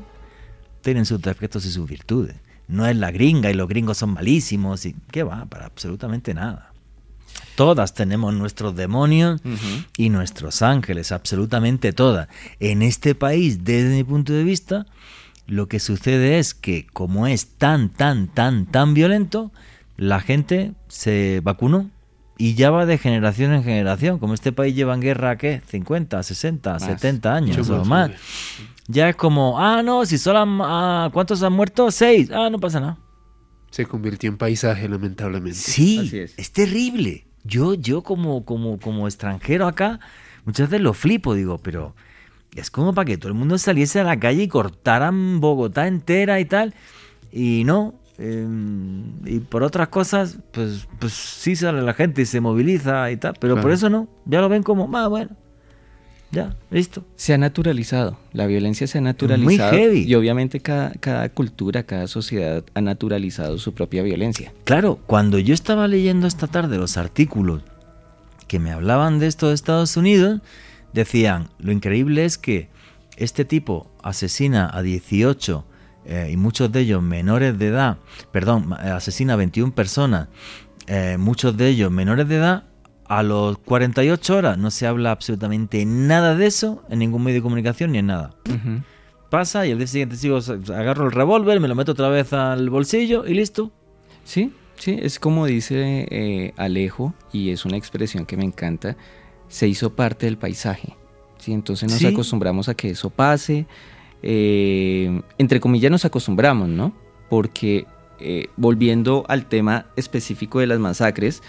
tienen sus defectos y sus virtudes. No es la gringa y los gringos son malísimos y qué va, para absolutamente nada. Todas tenemos nuestros demonios y nuestros ángeles, absolutamente todas. En este país, desde mi punto de vista, lo que sucede es que como es tan, tan, tan, tan violento, la gente se vacunó y ya va de generación en generación. Como este país lleva en guerra, ¿qué? 50, 60, 70 años o más. Ya es como, ah, no, si solo han, ah, ¿cuántos han muerto? Seis. Ah, no pasa nada. Se convirtió en paisaje, lamentablemente. Sí, es. terrible. Yo, yo como, como, como extranjero acá, muchas veces lo flipo, digo, pero es como para que todo el mundo saliese a la calle y cortaran Bogotá entera y tal. Y no, Em, y por otras cosas, pues, pues sí sale la gente y se moviliza y tal, pero por eso no, ya lo ven como, más bueno, ya, listo. Se ha naturalizado, la violencia se ha naturalizado. Muy heavy. Y obviamente cada, cada cultura, cada sociedad ha naturalizado su propia violencia. Claro, cuando yo estaba leyendo esta tarde los artículos que me hablaban de esto de Estados Unidos, decían, lo increíble es que este tipo asesina a 18 eh, y muchos de ellos menores de edad, perdón, asesina a 21 personas, eh, muchos de ellos menores de edad, a los 48 horas no se habla absolutamente nada de eso en ningún medio de comunicación ni en nada. Pasa y al día siguiente sigo, agarro el revólver, me lo meto otra vez al bolsillo y listo. Sí, sí, es como dice eh, Alejo, y es una expresión que me encanta, se hizo parte del paisaje. ¿sí? Entonces nos acostumbramos a que eso pase, eh, entre comillas nos acostumbramos, ¿no? Porque eh, volviendo al tema específico de las masacres,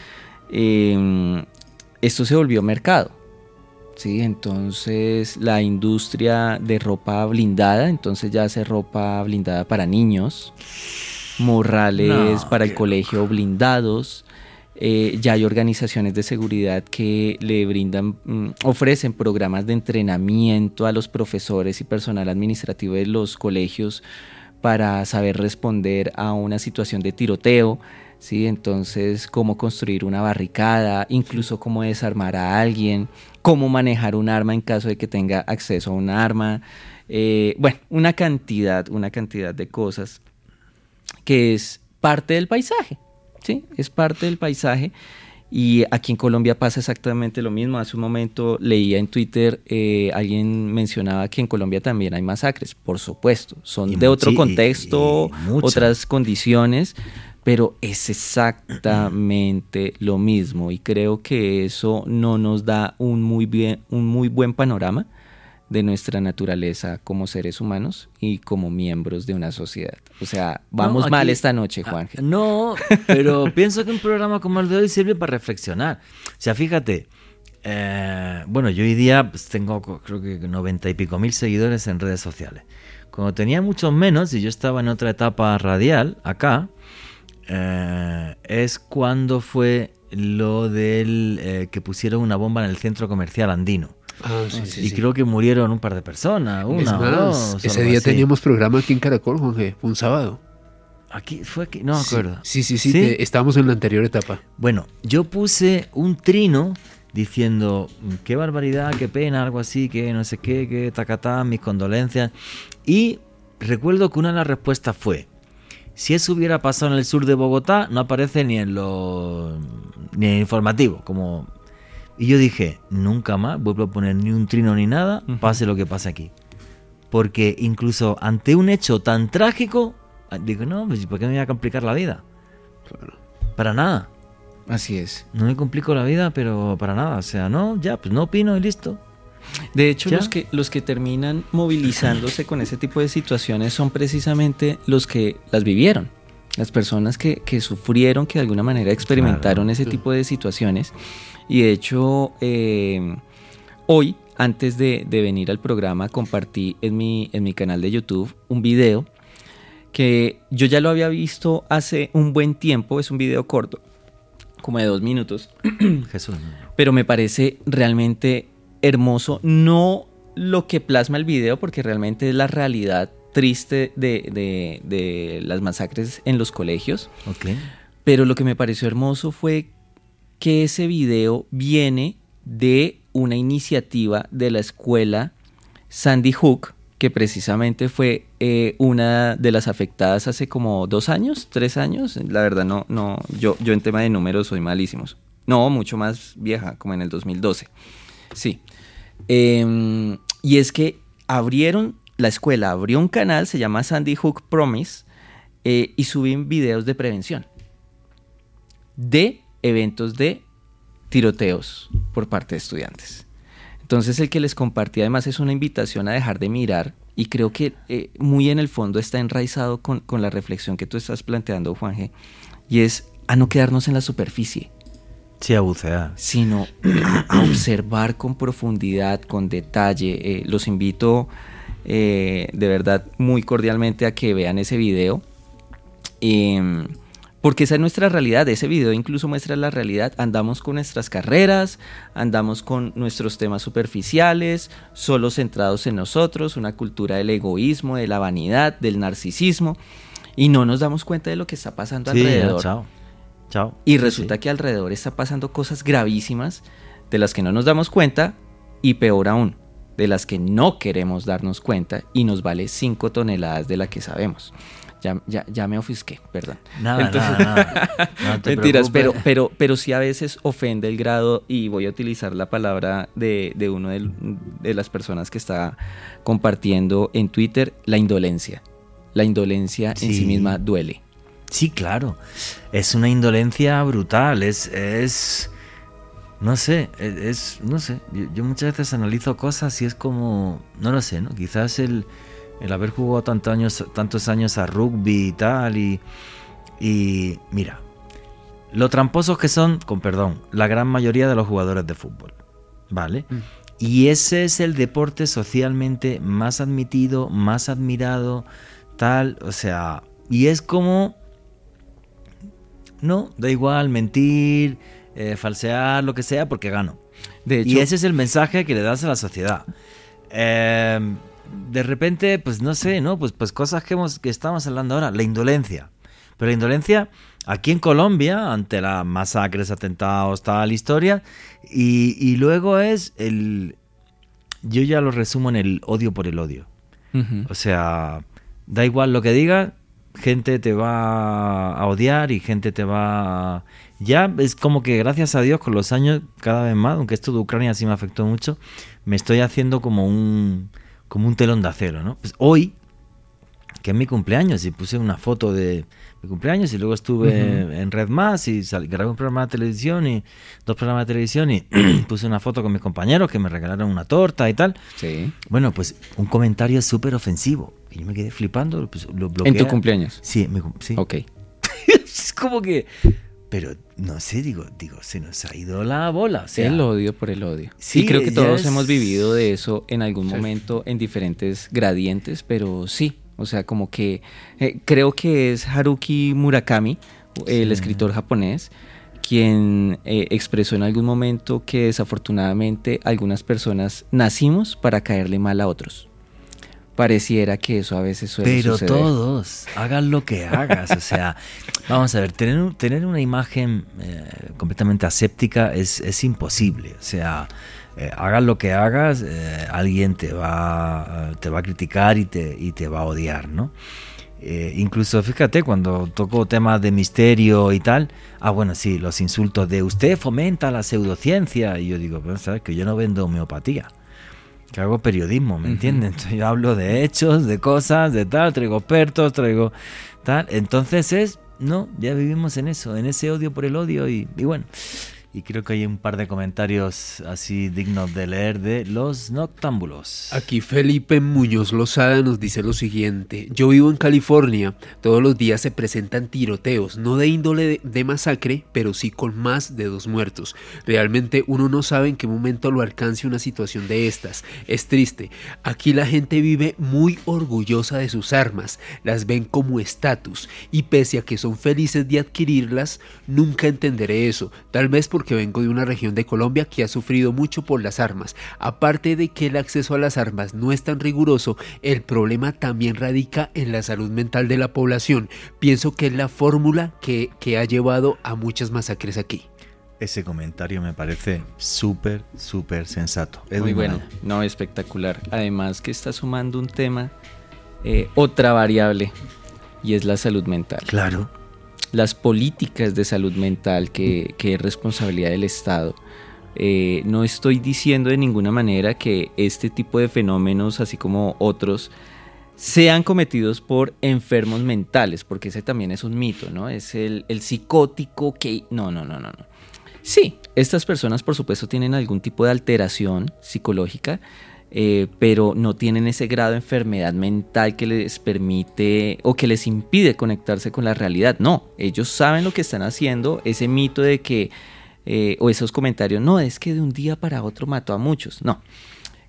em, esto se volvió mercado. ¿sí? Entonces la industria de ropa blindada, entonces ya hace ropa blindada para niños, morrales para el colegio blindados, eh, ya hay organizaciones de seguridad que le brindan, mm, ofrecen programas de entrenamiento a los profesores y personal administrativo de los colegios para saber responder a una situación de tiroteo. ¿Sí? Entonces, cómo construir una barricada, incluso cómo desarmar a alguien, cómo manejar un arma en caso de que tenga acceso a un arma. Eh, bueno, una cantidad, una cantidad de cosas que es parte del paisaje. ¿sí? Es parte del paisaje. Y aquí en Colombia pasa exactamente lo mismo. Hace un momento leía en Twitter, eh, alguien mencionaba que en Colombia también hay masacres. Por supuesto, son de otro contexto, otras condiciones, pero es exactamente lo mismo. Y creo que eso no nos da un muy, bien, un muy buen panorama de nuestra naturaleza como seres humanos y como miembros de una sociedad. O sea, vamos mal esta noche, Juan. Ah, no, pero pienso que un programa como el de hoy sirve para reflexionar. O sea, fíjate, eh, bueno, yo hoy día pues, tengo creo que noventa y pico mil seguidores en redes sociales. Cuando tenía muchos menos y yo estaba en otra etapa radial, acá, eh, es cuando fue lo del eh, que pusieron una bomba en el centro comercial andino. Ah, y creo que murieron un par de personas, una dos, Ese día teníamos programa aquí en Caracol, Jorge, un sábado. Aquí fue aquí, no me acuerdo. Sí, sí, sí, estábamos en la anterior etapa. Bueno, yo puse un trino diciendo qué barbaridad, qué pena, algo así, que no sé qué, que tacatá, mis condolencias. Y recuerdo que una de las respuestas fue, si eso hubiera pasado en el sur de Bogotá, no aparece ni en lo ni en informativo, como y yo dije, nunca más vuelvo a poner ni un trino ni nada, pase lo que pase aquí. Porque incluso ante un hecho tan trágico, ah, digo, no, pues ¿por qué me voy a complicar la vida? Para nada. Así es. No me complico la vida, pero para nada. O sea, no, ya, pues no opino y listo. De hecho, los que, los que terminan movilizándose con ese tipo de situaciones son precisamente los que las vivieron. Las personas que, sufrieron, que de alguna manera experimentaron ese tipo de situaciones y de hecho, eh, hoy, antes de, venir al programa, compartí en mi, en mi canal de YouTube un video que yo ya lo había visto hace un buen tiempo, es un video corto, como de dos minutos. Jesús. Pero me parece realmente hermoso, no lo que plasma el video porque realmente es la realidad triste de, de- de las masacres en los colegios. Pero lo que me pareció hermoso fue que ese video viene de una iniciativa de la escuela Sandy Hook, que precisamente fue eh, una de las afectadas hace como dos años, tres años. La verdad, no, no, yo, yo en tema de números soy malísimos. No, mucho más vieja, como en el 2012. Sí. Em, y es que abrieron, la escuela abrió un canal, se llama Sandy Hook Promise, eh, y suben videos de prevención de eventos de tiroteos por parte de estudiantes. Entonces el que les compartí además es una invitación a dejar de mirar y creo que eh, muy en el fondo está enraizado con, con la reflexión que tú estás planteando, Juanje, y es a no quedarnos en la superficie, Sí, a bucear. sino a, a observar con profundidad, con detalle. Eh, los invito eh, de verdad muy cordialmente a que vean ese video. Em, porque esa es nuestra realidad, ese video incluso muestra la realidad. Andamos con nuestras carreras, andamos con nuestros temas superficiales, solo centrados en nosotros, una cultura del egoísmo, de la vanidad, del narcisismo, y no nos damos cuenta de lo que está pasando Sí, alrededor. chao. Chao. Y resulta sí. que alrededor está pasando cosas gravísimas de las que no nos damos cuenta y peor aún, de las que no queremos darnos cuenta y nos vale 5 toneladas de la que sabemos. Ya, ya, ya me ofusqué, perdón. Nada, Entonces- nada, nada. No te Mentiras, pero, preocupes. pero, pero sí a veces ofende el grado y voy a utilizar la palabra de, de uno del- de las personas que está compartiendo en Twitter, la indolencia. La indolencia en Sí. misma duele. Sí, claro. Es una indolencia brutal. Es. es no sé, es, es- no sé. Yo, yo muchas veces analizo cosas y es como. No lo sé, ¿no? Quizás el, el haber jugado tantos años, tantos años a rugby y tal. Y. Y. Mira. Lo tramposos que son, con perdón, la gran mayoría de los jugadores de fútbol. ¿Vale? Mm. Y ese es el deporte socialmente más admitido, más admirado, tal. O sea. Y es como. No, da igual, mentir, eh, falsear, lo que sea, porque gano. De hecho, Y ese es el mensaje que le das a la sociedad. Eh, de repente, pues no sé, ¿no? Pues, pues cosas que, hemos, que estamos hablando ahora, la indolencia. Pero la indolencia aquí en Colombia, ante las masacres, atentados, tal historia, y, y luego es el... Yo ya lo resumo en el odio por el odio. O sea, da igual lo que diga, gente te va a odiar y gente te va a... Ya es como que gracias a Dios con los años cada vez más, aunque esto de Ucrania sí me afectó mucho, me estoy haciendo como un como un telón de acero, ¿no? Pues hoy, que es mi cumpleaños, y puse una foto de mi cumpleaños y luego estuve en Red Más y sal- grabé un programa de televisión y dos programas de televisión y puse una foto con mis compañeros que me regalaron una torta y tal. Sí. Bueno, pues un comentario súper ofensivo. Y yo me quedé flipando, pues, lo bloqueé. En tu cumpleaños. Sí, mi sí. Ok. es como que... Pero, no sé, digo, digo, se nos ha ido la bola. O sea, el odio por el odio. Sí, Sí, creo que todos es- hemos vivido de eso en algún Sí. momento en diferentes gradientes, pero sí, o sea, como que eh, creo que es Haruki Murakami, el Sí. escritor japonés, quien eh, expresó en algún momento que desafortunadamente algunas personas nacimos para caerle mal a otros. Pareciera que eso a veces suele Pero suceder. todos, hagas lo que hagas. O sea, vamos a ver, tener, un- tener una imagen eh, completamente aséptica es, es imposible. O sea, eh, hagas lo que hagas, eh, alguien te va, te va a criticar y te, y te va a odiar, ¿no? Eh, incluso fíjate, cuando toco temas de misterio y tal, ah, bueno, sí, los insultos de usted fomenta la pseudociencia. Y yo digo, pero sabes que yo no vendo homeopatía que hago periodismo, ¿me Ujú. entiendes? Entonces yo hablo de hechos, de cosas, de tal, traigo expertos, traigo tal. Entonces es, no, ya vivimos en eso, en ese odio por el odio y, y bueno. Y creo que hay un par de comentarios así dignos de leer de los noctámbulos. Aquí Felipe Muñoz Lozada nos dice lo siguiente, yo vivo en California, todos los días se presentan tiroteos, no de índole de, de masacre, pero sí con más de dos muertos. Realmente uno no sabe en qué momento lo alcance una situación de estas. Es triste, aquí la gente vive muy orgullosa de sus armas, las ven como estatus y pese a que son felices de adquirirlas, nunca entenderé eso, tal vez porque porque vengo de una región de Colombia que ha sufrido mucho por las armas. Aparte de que el acceso a las armas no es tan riguroso, el problema también radica en la salud mental de la población. Pienso que es la fórmula que, que ha llevado a muchas masacres aquí. Ese comentario me parece súper, súper sensato. Muy bueno, no, espectacular. Además que está sumando un tema, eh, otra variable, y es la salud mental. Claro. Las políticas de salud mental, que, que es responsabilidad del Estado. Eh, no estoy diciendo de ninguna manera que este tipo de fenómenos, así como otros, sean cometidos por enfermos mentales, porque ese también es un mito, ¿no? Es el, el psicótico que... No, no, no, no, no. Sí, estas personas por supuesto tienen algún tipo de alteración psicológica, eh, pero no tienen ese grado de enfermedad mental que les permite o que les impide conectarse con la realidad. No, ellos saben lo que están haciendo, ese mito de que, eh, o esos comentarios, no, es que de un día para otro mató a muchos. No,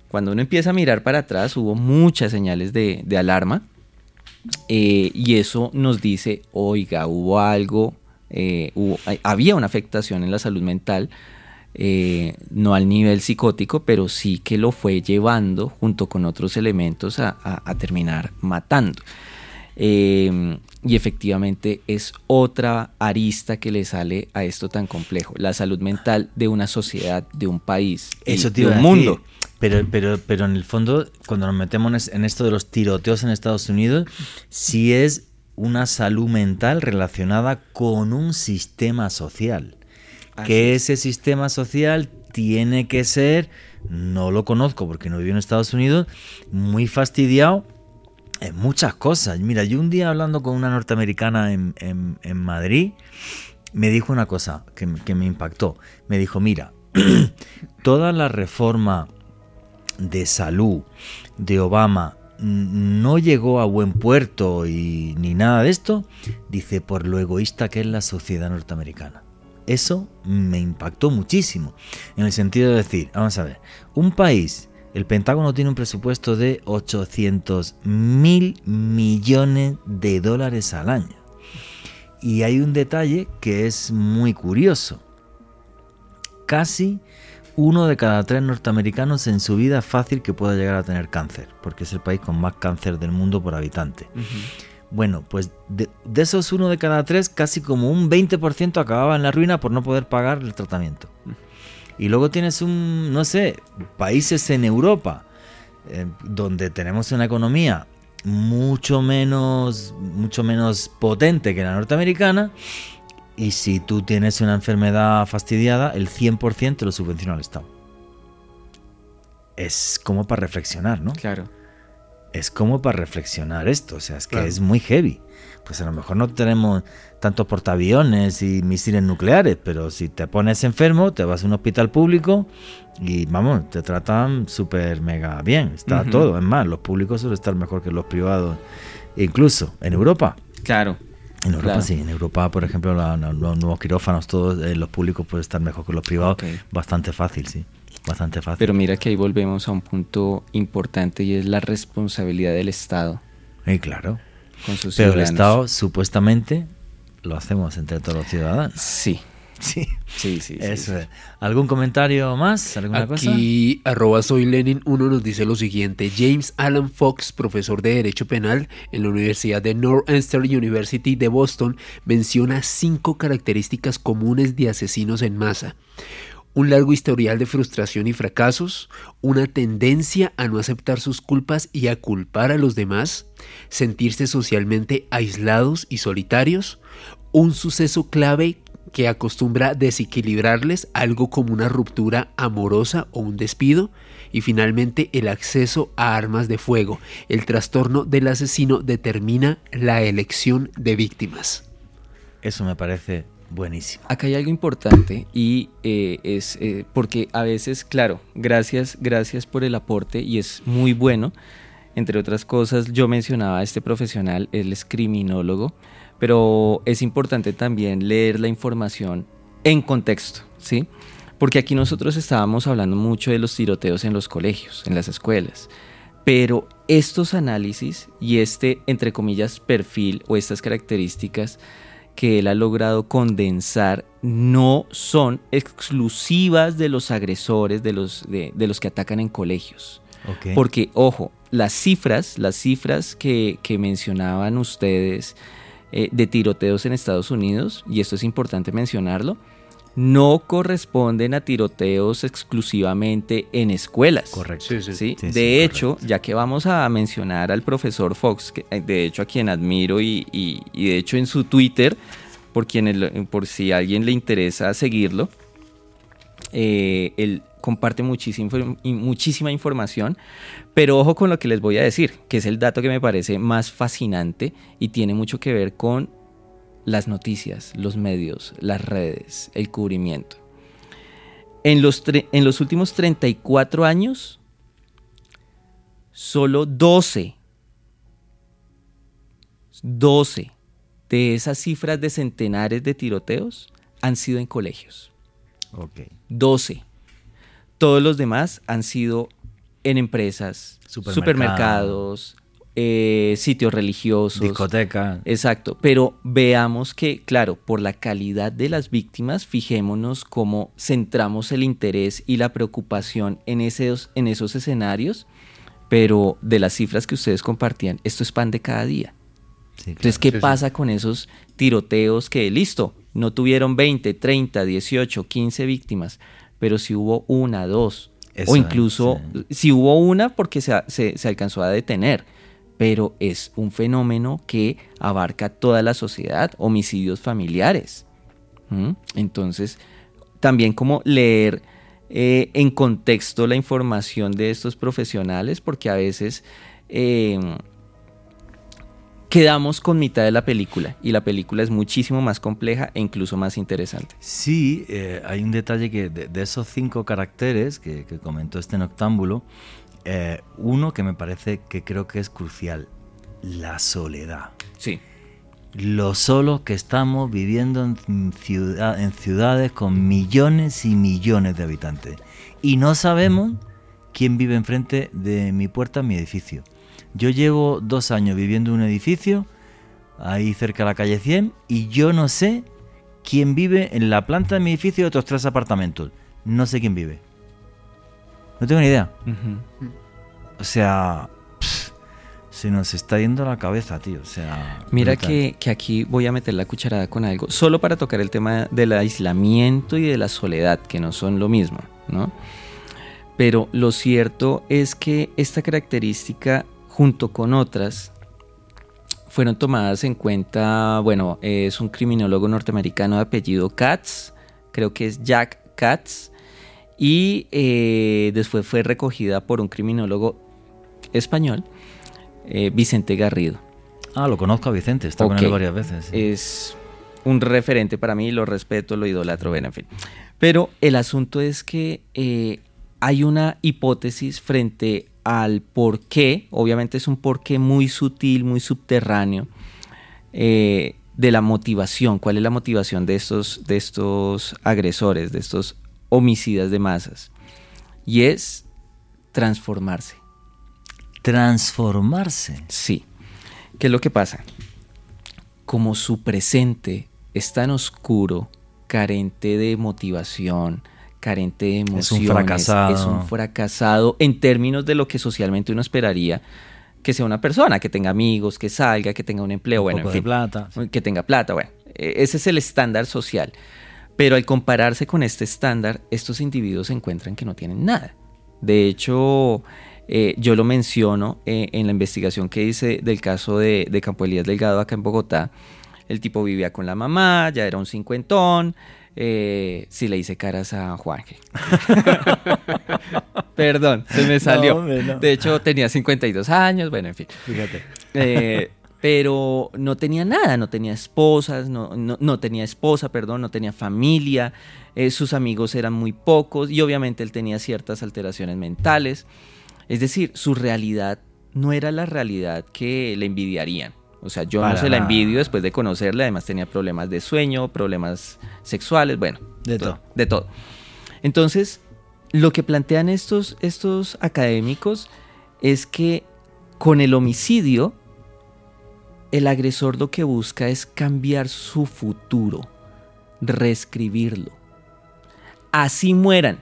cuando uno empieza a mirar para atrás hubo muchas señales de, alarma eh, y eso nos dice, oiga, hubo algo eh, había una afectación en la salud mental, eh, no al nivel psicótico, pero sí que lo fue llevando junto con otros elementos a, terminar matando. Eh, y efectivamente es otra arista que le sale a esto tan complejo, la salud mental de una sociedad, de un país, Eso de un mundo. Pero, pero, pero en el fondo, cuando nos metemos en esto de los tiroteos en Estados Unidos, sí es una salud mental relacionada con un sistema social. Que ese sistema social tiene que ser, no lo conozco porque no vivo en Estados Unidos, muy fastidiado en muchas cosas. Mira, yo un día hablando con una norteamericana en, Madrid, me dijo una cosa que, que me impactó. Me dijo, mira, toda la reforma de salud de Obama no llegó a buen puerto y ni nada de esto, dice por lo egoísta que es la sociedad norteamericana. Eso me impactó muchísimo, en el sentido de decir, vamos a ver, un país, el Pentágono tiene un presupuesto de 800 mil millones de dólares al año. Y hay un detalle que es muy curioso. Casi uno de cada tres norteamericanos en su vida es fácil que pueda llegar a tener cáncer, porque es el país con más cáncer del mundo por habitante. Bueno, pues de, esos uno de cada tres, casi como un 20% acababa en la ruina por no poder pagar el tratamiento. Y luego tienes un, no sé, países en Europa, eh, donde tenemos una economía mucho menos, mucho menos potente que la norteamericana, y si tú tienes una enfermedad fastidiada, el 100% te lo subvenciona el Estado. Es como para reflexionar, ¿no? Claro. Es como para reflexionar esto, o sea, es que es muy heavy. Pues a lo mejor no tenemos tantos portaaviones y misiles nucleares, pero si te pones enfermo, te vas a un hospital público y vamos, te tratan súper mega bien, está todo. Es más, los públicos suelen estar mejor que los privados, incluso en Europa. Claro. En Europa sí, en Europa, por ejemplo, los nuevos quirófanos, todos eh, los públicos pueden estar mejor que los privados. Bastante fácil, sí. Bastante fácil. Pero mira que ahí volvemos a un punto importante y es la responsabilidad del Estado. Y claro. Pero el Estado supuestamente lo hacemos entre todos los ciudadanos. Sí, Sí, sí, sí. Eso ¿Algún comentario más? ¿Alguna Aquí, arroba soy Lenin, uno nos dice lo siguiente. James Alan Fox, profesor de Derecho Penal en la Universidad de Northeastern University de Boston, menciona cinco características comunes de asesinos en masa un largo historial de frustración y fracasos, una tendencia a no aceptar sus culpas y a culpar a los demás, sentirse socialmente aislados y solitarios, un suceso clave que acostumbra desequilibrarles algo como una ruptura amorosa o un despido, y finalmente el acceso a armas de fuego. El trastorno del asesino determina la elección de víctimas. Eso me parece buenísimo. Acá hay algo importante y eh, es eh, porque a veces, claro, gracias, gracias por el aporte y es muy bueno. Entre otras cosas, yo mencionaba a este profesional, él es criminólogo pero es importante también leer la información en contexto, ¿sí? Porque aquí nosotros estábamos hablando mucho de los tiroteos en los colegios, en las escuelas, pero estos análisis y este, entre comillas, perfil o estas características que él ha logrado condensar no son exclusivas de los agresores, de los, de, de los que atacan en colegios. Porque, ojo, las cifras, las cifras que, que mencionaban ustedes eh, de tiroteos en Estados Unidos, y esto es importante mencionarlo, no corresponden a tiroteos exclusivamente en escuelas. Correcto. Sí, sí. ¿sí? Sí, sí, de hecho, correcto. ya que vamos a mencionar al profesor Fox, que, eh, de hecho a quien admiro y, y- y de hecho en su Twitter, por, quien el- por si a alguien le interesa seguirlo, eh, él comparte muchísima información, pero ojo con lo que les voy a decir, que es el dato que me parece más fascinante y tiene mucho que ver con las noticias, los medios, las redes, el cubrimiento. En los, en los últimos 34 años, solo 12, 12 de esas cifras de centenares de tiroteos han sido en colegios. Ok. 12. Todos los demás han sido en empresas, Supermercado. supermercados, eh, sitios religiosos. Discoteca. Exacto, pero veamos que, claro, por la calidad de las víctimas, fijémonos cómo centramos el interés y la preocupación en esos, en esos escenarios, pero de las cifras que ustedes compartían, esto es pan de cada día. Sí, Entonces. ¿qué sí, sí. pasa con esos tiroteos que, listo, no tuvieron 20, 30, 18, 15 víctimas, pero si hubo una, dos, Eso o es, incluso si hubo una porque se, se- se alcanzó a detener, pero es un fenómeno que abarca toda la sociedad, homicidios familiares. Entonces, también como leer eh, en contexto la información de estos profesionales, porque a veces eh, quedamos con mitad de la película y la película es muchísimo más compleja e incluso más interesante. Sí, eh, hay un detalle que de, esos cinco caracteres que comentó este noctámbulo, eh, uno que me parece que creo que es crucial, la soledad. Sí. Lo solo que estamos viviendo en, ciudad- en ciudades con millones y millones de habitantes. Y no sabemos quién vive enfrente de mi puerta en mi edificio. Yo llevo dos años viviendo en un edificio, ahí cerca de la calle 100, y yo no sé quién vive en la planta de mi edificio de otros tres apartamentos. No sé quién vive. No tengo ni idea. O sea, se nos está yendo la cabeza, tío. O sea, Mira que, que aquí voy a meter la cucharada con algo, solo para tocar el tema del aislamiento y de la soledad, que no son lo mismo, ¿no? Pero lo cierto es que esta característica, junto con otras, fueron tomadas en cuenta, bueno, es un criminólogo norteamericano de apellido Katz, creo que es Jack Katz, y eh, después fue recogida por un criminólogo español, eh, Vicente Garrido. Ah, lo conozco a Vicente, está con él varias veces. sí. Es un referente para mí, lo respeto, lo idolatro, bueno, en fin. Pero el asunto es que eh, hay una hipótesis frente al por qué, obviamente es un porqué muy sutil, muy subterráneo, eh, de la motivación, cuál es la motivación de estos, de estos agresores, de estos homicidas de masas. Y es transformarse. Transformarse. Sí. ¿Qué es lo que pasa? Como su presente es tan oscuro, carente de motivación, carente de emociones, Es un fracasado. es un fracasado en términos de lo que socialmente uno esperaría que sea una persona, que tenga amigos, que salga, que tenga un empleo, Un bueno, poco en de plata. que tenga plata, bueno, eh, ese es el estándar social. Pero al compararse con este estándar, estos individuos se encuentran que no tienen nada. De hecho, eh, yo lo menciono eh, en la investigación que hice del caso de, de Campo Elías Delgado acá en Bogotá. El tipo vivía con la mamá, ya era un cincuentón. Eh, sí le hice caras a Juanje. Perdón, se me salió. no. De hecho, tenía 52 años, bueno, en fin. Fíjate. Pero no tenía nada, no tenía esposas, no, no, no tenía esposa, perdón, no tenía familia, eh, sus amigos eran muy pocos y obviamente él tenía ciertas alteraciones mentales. Es decir, su realidad no era la realidad que le envidiarían. O sea, yo no se la envidio después de conocerle, además tenía problemas de sueño, problemas sexuales, bueno, De to- todo. De todo. Entonces, lo que plantean estos, estos académicos es que con el homicidio el agresor lo que busca es cambiar su futuro, reescribirlo. Así mueran.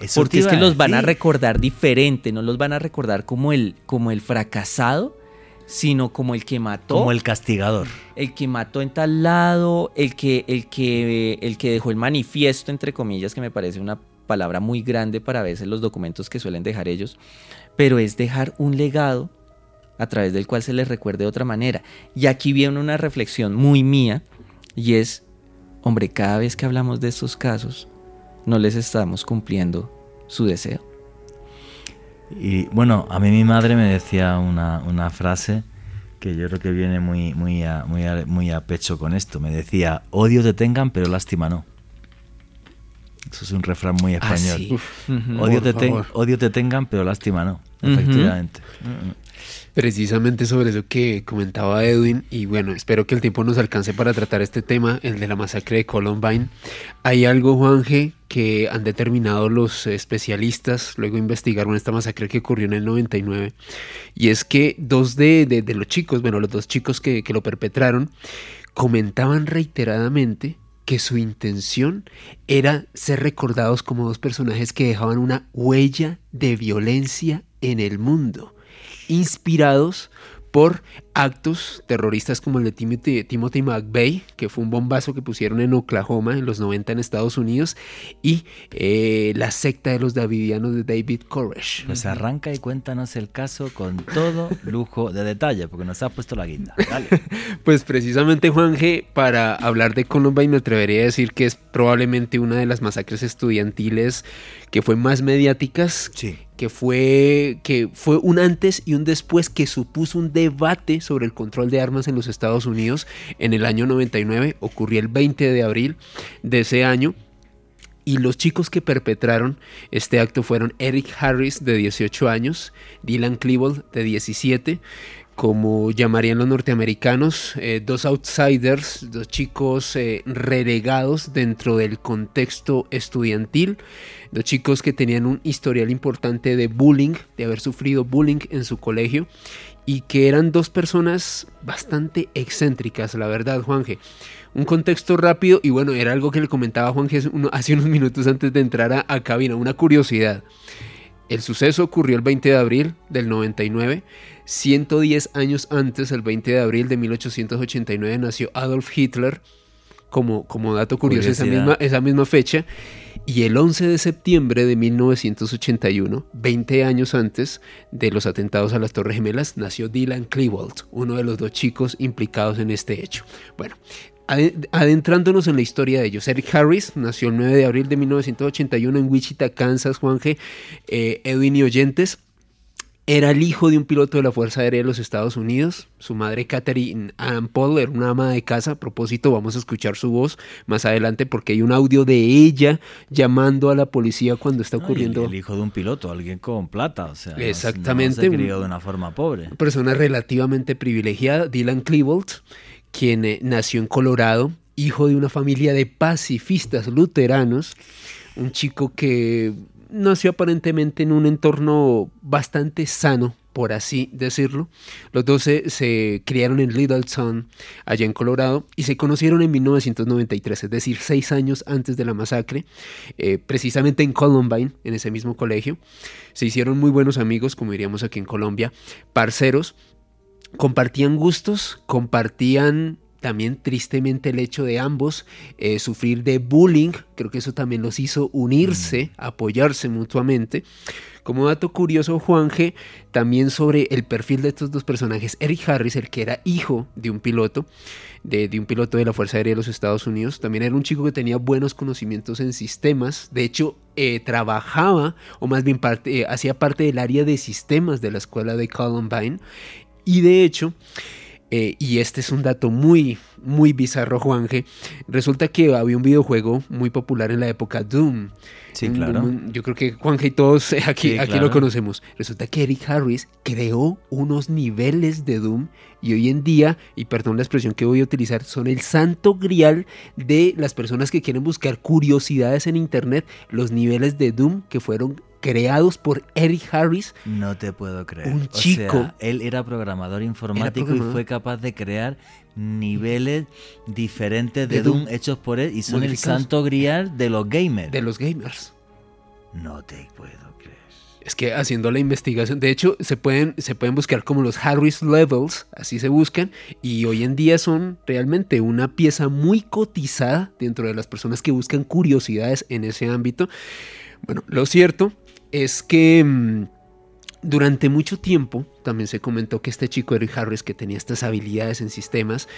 Eso Porque es que a los van a recordar diferente, no los van a recordar como el, como el fracasado, sino como el que mató, Como el castigador. el que mató en tal lado, el que, el que, el que dejó el manifiesto, entre comillas, que me parece una palabra muy grande para veces los documentos que suelen dejar ellos, pero es dejar un legado a través del cual se les recuerde de otra manera. Y aquí viene una reflexión muy mía, y es, hombre, cada vez que hablamos de estos casos, no les estamos cumpliendo su deseo. Y bueno, a mí mi madre me decía una, una frase que yo creo que viene muy, muy, a, muy, a, muy a pecho con esto. Me decía, odio te tengan, pero lástima no. Eso es un refrán muy Ah, español. sí. Ujú. odio, te ten- odio te tengan, pero lástima no. Efectivamente. Mm, mm. Precisamente sobre eso que comentaba Edwin, y bueno, espero que el tiempo nos alcance para tratar este tema, el de la masacre de Columbine. Hay algo, Juanje, que han determinado los especialistas, luego investigaron esta masacre que ocurrió en el 99, y es que dos de, los chicos, bueno, los dos chicos que lo perpetraron, comentaban reiteradamente que su intención era ser recordados como dos personajes que dejaban una huella de violencia en el mundo, inspirados por actos terroristas como el de Timothy, Timothy McVeigh, que fue un bombazo que pusieron en Oklahoma en los 90 en Estados Unidos, y eh, la secta de los Davidianos de David Koresh. Pues arranca y cuéntanos el caso con todo lujo de detalle, porque nos has puesto la guinda. Dale. Pues precisamente, Juanje, para hablar de Columbine me atrevería a decir que es probablemente una de las masacres estudiantiles que fue más mediáticas, Sí. que fue, que fue un antes y un después que supuso un debate sobre el control de armas en los Estados Unidos en el año 99, ocurrió el 20 de abril de ese año. Y los chicos que perpetraron este acto fueron Eric Harris, de 18 años, Dylan Klebold, de 17, como llamarían los norteamericanos, eh, dos outsiders, dos chicos eh, relegados dentro del contexto estudiantil, dos chicos que tenían un historial importante de bullying, de haber sufrido bullying en su colegio, y que eran dos personas bastante excéntricas, la verdad, Juanje. Un contexto rápido, y bueno, era algo que le comentaba Juanje hace unos minutos antes de entrar a, a cabina, una curiosidad. El suceso ocurrió el 20 de abril del 99. 110 años antes, el 20 de abril de 1889, nació Adolf Hitler. Como, como dato curioso, esa misma, esa misma fecha. Y el 11 de septiembre de 1981, 20 años antes de los atentados a las Torres Gemelas, nació Dylan Klebold, uno de los dos chicos implicados en este hecho. Bueno, adentrándonos en la historia de ellos, Eric Harris nació el 9 de abril de 1981 en Wichita, Kansas, Juanje, eh, Edwin y Oyentes. Era el hijo de un piloto de la Fuerza Aérea de los Estados Unidos. Su madre, Catherine Ann Paul, era una ama de casa. A propósito, vamos a escuchar su voz más adelante porque hay un audio de ella llamando a la policía cuando está No, ocurriendo. el, el hijo de un piloto, alguien con plata, o sea, Exactamente. No, se crió de una forma pobre. Una persona relativamente privilegiada, Dylan Klebold, quien eh, nació en Colorado, hijo de una familia de pacifistas luteranos, un chico que nació aparentemente en un entorno bastante sano, por así decirlo. Los dos se, criaron en Littleton, allá en Colorado, y se conocieron en 1993, es decir, seis años antes de la masacre, eh, precisamente en Columbine, en ese mismo colegio. Se hicieron muy buenos amigos, como diríamos aquí en Colombia, parceros, compartían gustos, compartían también tristemente el hecho de ambos eh, sufrir de bullying, creo que eso también los hizo unirse, apoyarse mutuamente. Como dato curioso, Juanje, también sobre el perfil de estos dos personajes, Eric Harris, el que era hijo de un piloto, de, de un piloto de la Fuerza Aérea de los Estados Unidos, también era un chico que tenía buenos conocimientos en sistemas, de hecho eh, trabajaba, o más bien parte, eh, hacía parte del área de sistemas de la escuela de Columbine, y de hecho, eh, y este es un dato muy, muy bizarro, Juanje. Resulta que había un videojuego muy popular en la época, Doom. Sí, claro. un- yo creo que Juanje y todos eh, aquí, Sí, aquí claro. lo conocemos. Resulta que Eric Harris creó unos niveles de Doom y hoy en día, y perdón la expresión que voy a utilizar, son el santo grial de las personas que quieren buscar curiosidades en internet, los niveles de Doom que fueron creados por Eric Harris. No te puedo creer. Un O chico- sea, él era programador informático programador. y fue capaz de crear niveles diferentes de, De Doom, Doom. hechos por él y son el santo grial de los gamers. de los gamers. No te puedo creer. Es que haciendo la investigación, de hecho, se pueden, se pueden buscar como los Harris Levels, así se buscan, y hoy en día son realmente una pieza muy cotizada dentro de las personas que buscan curiosidades en ese ámbito. Bueno, lo cierto es que mm, durante mucho tiempo también se comentó que este chico Eric Harris, que tenía estas habilidades en sistemas,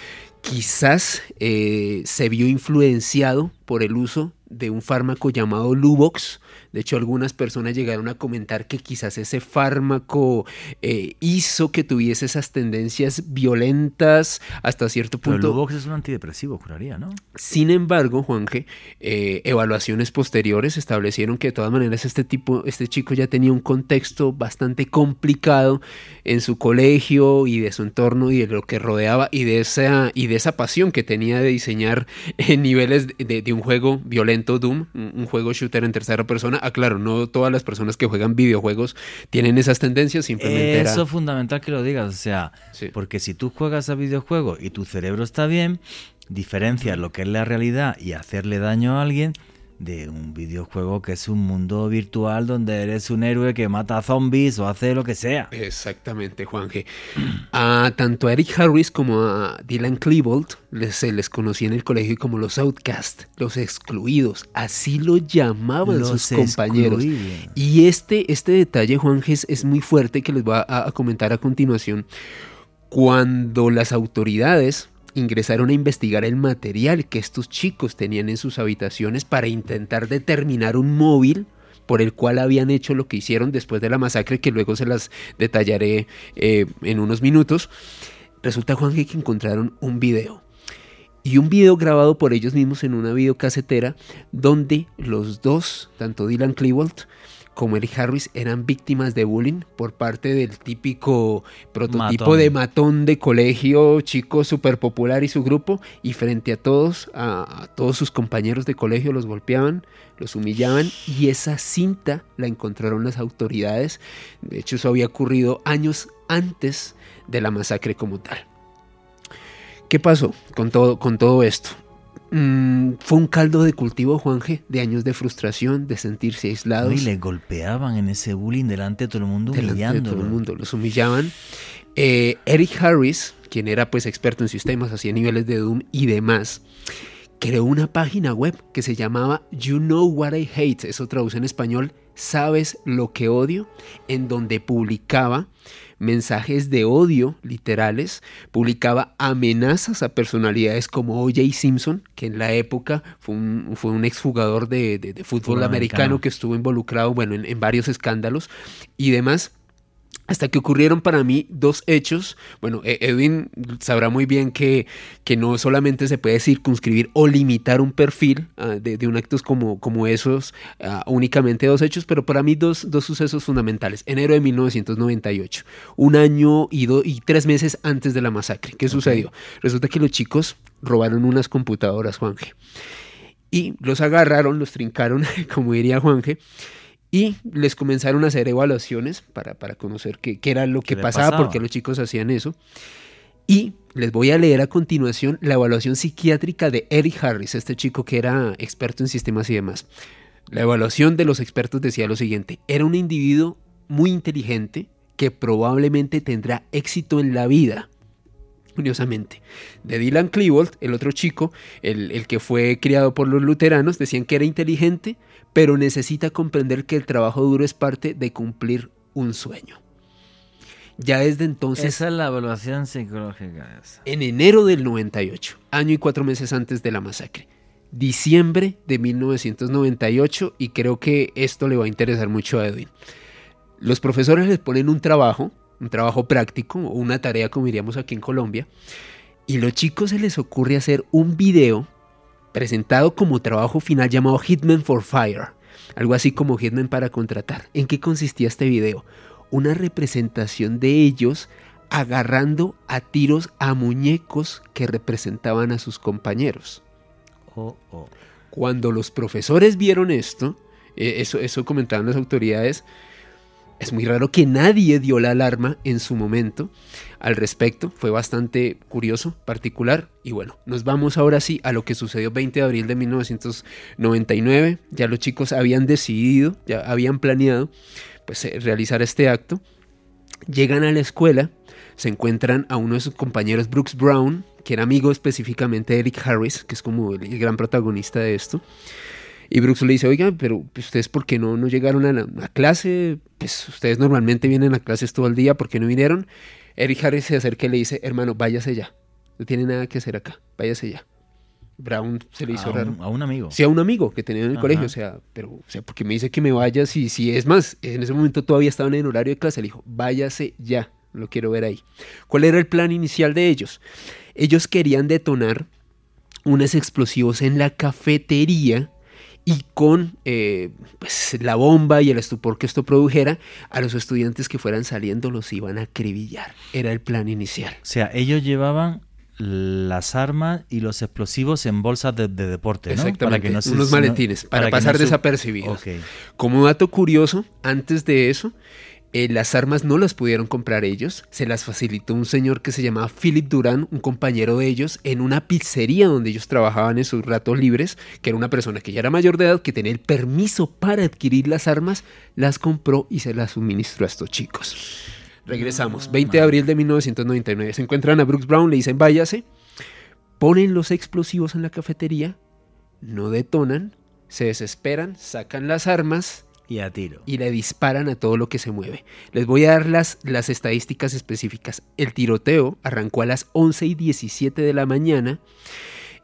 quizás eh, se vio influenciado por el uso de un fármaco llamado Luvox. De hecho, algunas personas llegaron a comentar que quizás ese fármaco eh, hizo que tuviese esas tendencias violentas hasta cierto Pero punto. Lubox es un antidepresivo, juraría, ¿no? Sin embargo, Juanje, eh, evaluaciones posteriores establecieron que de todas maneras este tipo, este chico ya tenía un contexto bastante complicado en su colegio y de su entorno y de lo que rodeaba y de esa y de esa pasión que tenía de diseñar en niveles de, de- de un juego violento Doom, un, juego shooter en tercera persona. Ah, claro, no todas las personas que juegan videojuegos tienen esas tendencias, simplemente era- Eso es fundamental que lo digas, o sea, Sí. porque si tú juegas a videojuegos y tu cerebro está bien, diferencias lo que es la realidad y hacerle daño a alguien de un videojuego que es un mundo virtual donde eres un héroe que mata a zombies o hace lo que sea. Exactamente, Juanje. A tanto a Eric Harris como a Dylan Klebold les, se les conocía en el colegio como los outcast, los excluidos. Así lo llamaban Los sus compañeros. excluidos. Y este, este detalle, Juanje, es, es muy fuerte que les voy a, a comentar a continuación. Cuando las autoridades ingresaron a investigar el material que estos chicos tenían en sus habitaciones para intentar determinar un móvil por el cual habían hecho lo que hicieron después de la masacre, que luego se las detallaré eh, en unos minutos, resulta, Juan, que encontraron un video. Y un video grabado por ellos mismos en una videocasetera donde los dos, tanto Dylan Klebold como Eric Harris, eran víctimas de bullying por parte del típico prototipo Matón. de matón de colegio, chico súper popular y su grupo, y frente a todos, a, a todos sus compañeros de colegio los golpeaban, los humillaban, y esa cinta la encontraron las autoridades. De hecho, eso había ocurrido años antes de la masacre como tal. ¿Qué pasó con todo, con todo esto? Mm, fue un caldo de cultivo, Juanje, de años de frustración, de sentirse aislados. Y le golpeaban en ese bullying delante de todo el mundo delante de humillándolo. todo el mundo, los humillaban. Eh, Eric Harris, quien era pues experto en sistemas, hacía niveles de Doom y demás, creó una página web que se llamaba You Know What I Hate, eso traduce en español, ¿sabes lo que odio? En donde publicaba mensajes de odio literales, publicaba amenazas a personalidades como O.J. Simpson, que en la época fue un, fue un exjugador de, de, de fútbol americano, americano. que estuvo involucrado bueno, en, en varios escándalos y demás. Hasta que ocurrieron para mí dos hechos. Bueno, E- Edwin sabrá muy bien que, que no solamente se puede circunscribir o limitar un perfil ah, de, de un actos como, como esos, ah, únicamente dos hechos, pero para mí dos, dos sucesos fundamentales. Enero de 1998, un año y, do- y tres meses antes de la masacre. ¿Qué sucedió? Resulta que los chicos robaron unas computadoras, Juanje. Y los agarraron, los trincaron, como diría Juanje, y les comenzaron a hacer evaluaciones para, para conocer qué, qué era lo que pasaba, pasaba? porque los chicos hacían eso. Y les voy a leer a continuación la evaluación psiquiátrica de Eric Harris, este chico que era experto en sistemas y demás. La evaluación de los expertos decía lo siguiente, era un individuo muy inteligente que probablemente tendrá éxito en la vida. Curiosamente, de Dylan Klebold, el otro chico, el, el que fue criado por los luteranos, decían que era inteligente, pero necesita comprender que el trabajo duro es parte de cumplir un sueño. Ya desde entonces, Esa es la evaluación psicológica. esa. en enero del 98, año y cuatro meses antes de la masacre, diciembre de 1998, y creo que esto le va a interesar mucho a Edwin. Los profesores les ponen un trabajo, un trabajo práctico, o una tarea como diríamos aquí en Colombia, y los chicos se les ocurre hacer un video presentado como trabajo final llamado Hitman for Fire, algo así como Hitman para contratar. ¿En qué consistía este video? Una representación de ellos agarrando a tiros a muñecos que representaban a sus compañeros. Oh, oh. Cuando los profesores vieron esto, Eh, eso, eso comentaban las autoridades. Es muy raro que nadie dio la alarma en su momento al respecto. Fue bastante curioso, particular. Y bueno, nos vamos ahora sí a lo que sucedió 20 de abril de 1999. Ya los chicos habían decidido, ya habían planeado pues, eh, realizar este acto. Llegan a la escuela, se encuentran a uno de sus compañeros, Brooks Brown, que era amigo específicamente de Eric Harris, que es como el, gran protagonista de esto. Y Brooks le dice, oiga, pero ustedes por qué no, no llegaron a la clase? Pues ustedes normalmente vienen a clases todo el día, ¿por qué no vinieron? Eric Harris se acerca y le dice, hermano, váyase ya. No tiene nada que hacer acá, váyase ya. Brown se le hizo raro. a un amigo. Sí, a un amigo que tenía en el colegio, o sea, pero, o sea, porque me dice que me vaya, si, si es más, en ese momento todavía estaban en horario de clase, le dijo, váyase ya, lo quiero ver ahí. ¿Cuál era el plan inicial de ellos? Ellos querían detonar unos explosivos en la cafetería y con eh, pues, la bomba y el estupor que esto produjera, a los estudiantes que fueran saliendo los iban a acribillar. Era el plan inicial. O sea, ellos llevaban las armas y los explosivos en bolsas de, deporte, ¿no? Exactamente, para que no unos maletines, para, pasar desapercibidos. Como dato curioso, antes de eso, eh, las armas no las pudieron comprar ellos, se las facilitó un señor que se llamaba Philip Durán, un compañero de ellos, en una pizzería donde ellos trabajaban en sus ratos libres, que era una persona que ya era mayor de edad, que tenía el permiso para adquirir las armas, las compró y se las suministró a estos chicos. Regresamos, 20 de abril de 1999, se encuentran a Brooks Brown, le dicen váyase, ponen los explosivos en la cafetería, no detonan, se desesperan, sacan las armas, y a tiro. Y le disparan a todo lo que se mueve. Les voy a dar las, las estadísticas específicas. El tiroteo arrancó a las 11 y 17 de la mañana.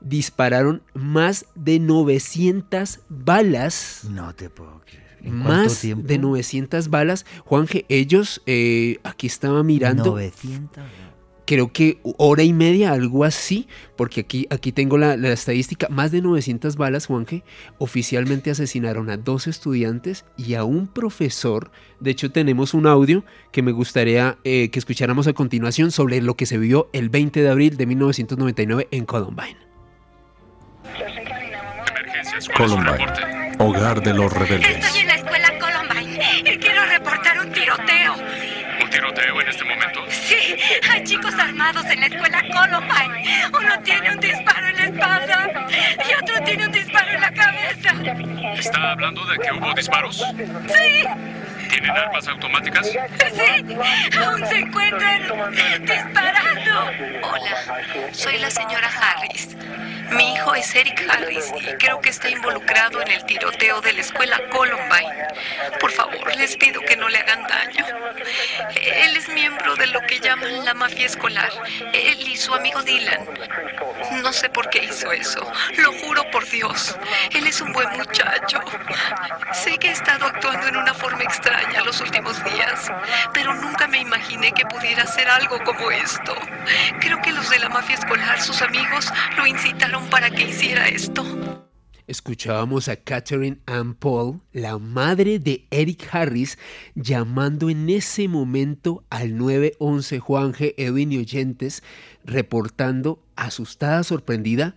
Dispararon más de 900 balas. No te puedo creer. más de 900 balas. Juanje, ellos, eh, aquí estaba mirando. 900 creo que hora y media, algo así, porque aquí, aquí tengo la, estadística, más de 900 balas, Juanje, oficialmente asesinaron a dos estudiantes y a un profesor. De hecho, tenemos un audio que me gustaría eh, que escucháramos a continuación sobre lo que se vio el 20 de abril de 1999 en Columbine. Columbine, hogar de los rebeldes. En la escuela Columbine. Uno tiene un disparo en la espalda y otro tiene un disparo en la cabeza. ¿Está hablando de que hubo disparos? Sí. ¿Tienen armas automáticas? Sí, aún se encuentran disparando. Hola, soy la señora Harris. Mi hijo es Eric Harris y creo que está involucrado en el tiroteo de la escuela Columbine. Por favor, les pido que no le hagan daño. Él es miembro de lo que llaman la mafia escolar. Él y su amigo Dylan. No sé por qué hizo eso. Lo juro por Dios. Él es un buen muchacho. Sé que he estado actuando en una forma extraña los últimos días, pero nunca me imaginé que pudiera hacer algo como esto. Creo que los de la mafia escolar, sus amigos, lo incitaron para que hiciera esto. Escuchábamos a Catherine Ann Paul, la madre de Eric Harris, llamando en ese momento al 911 Juan G. Edwin y oyentes, reportando asustada, sorprendida,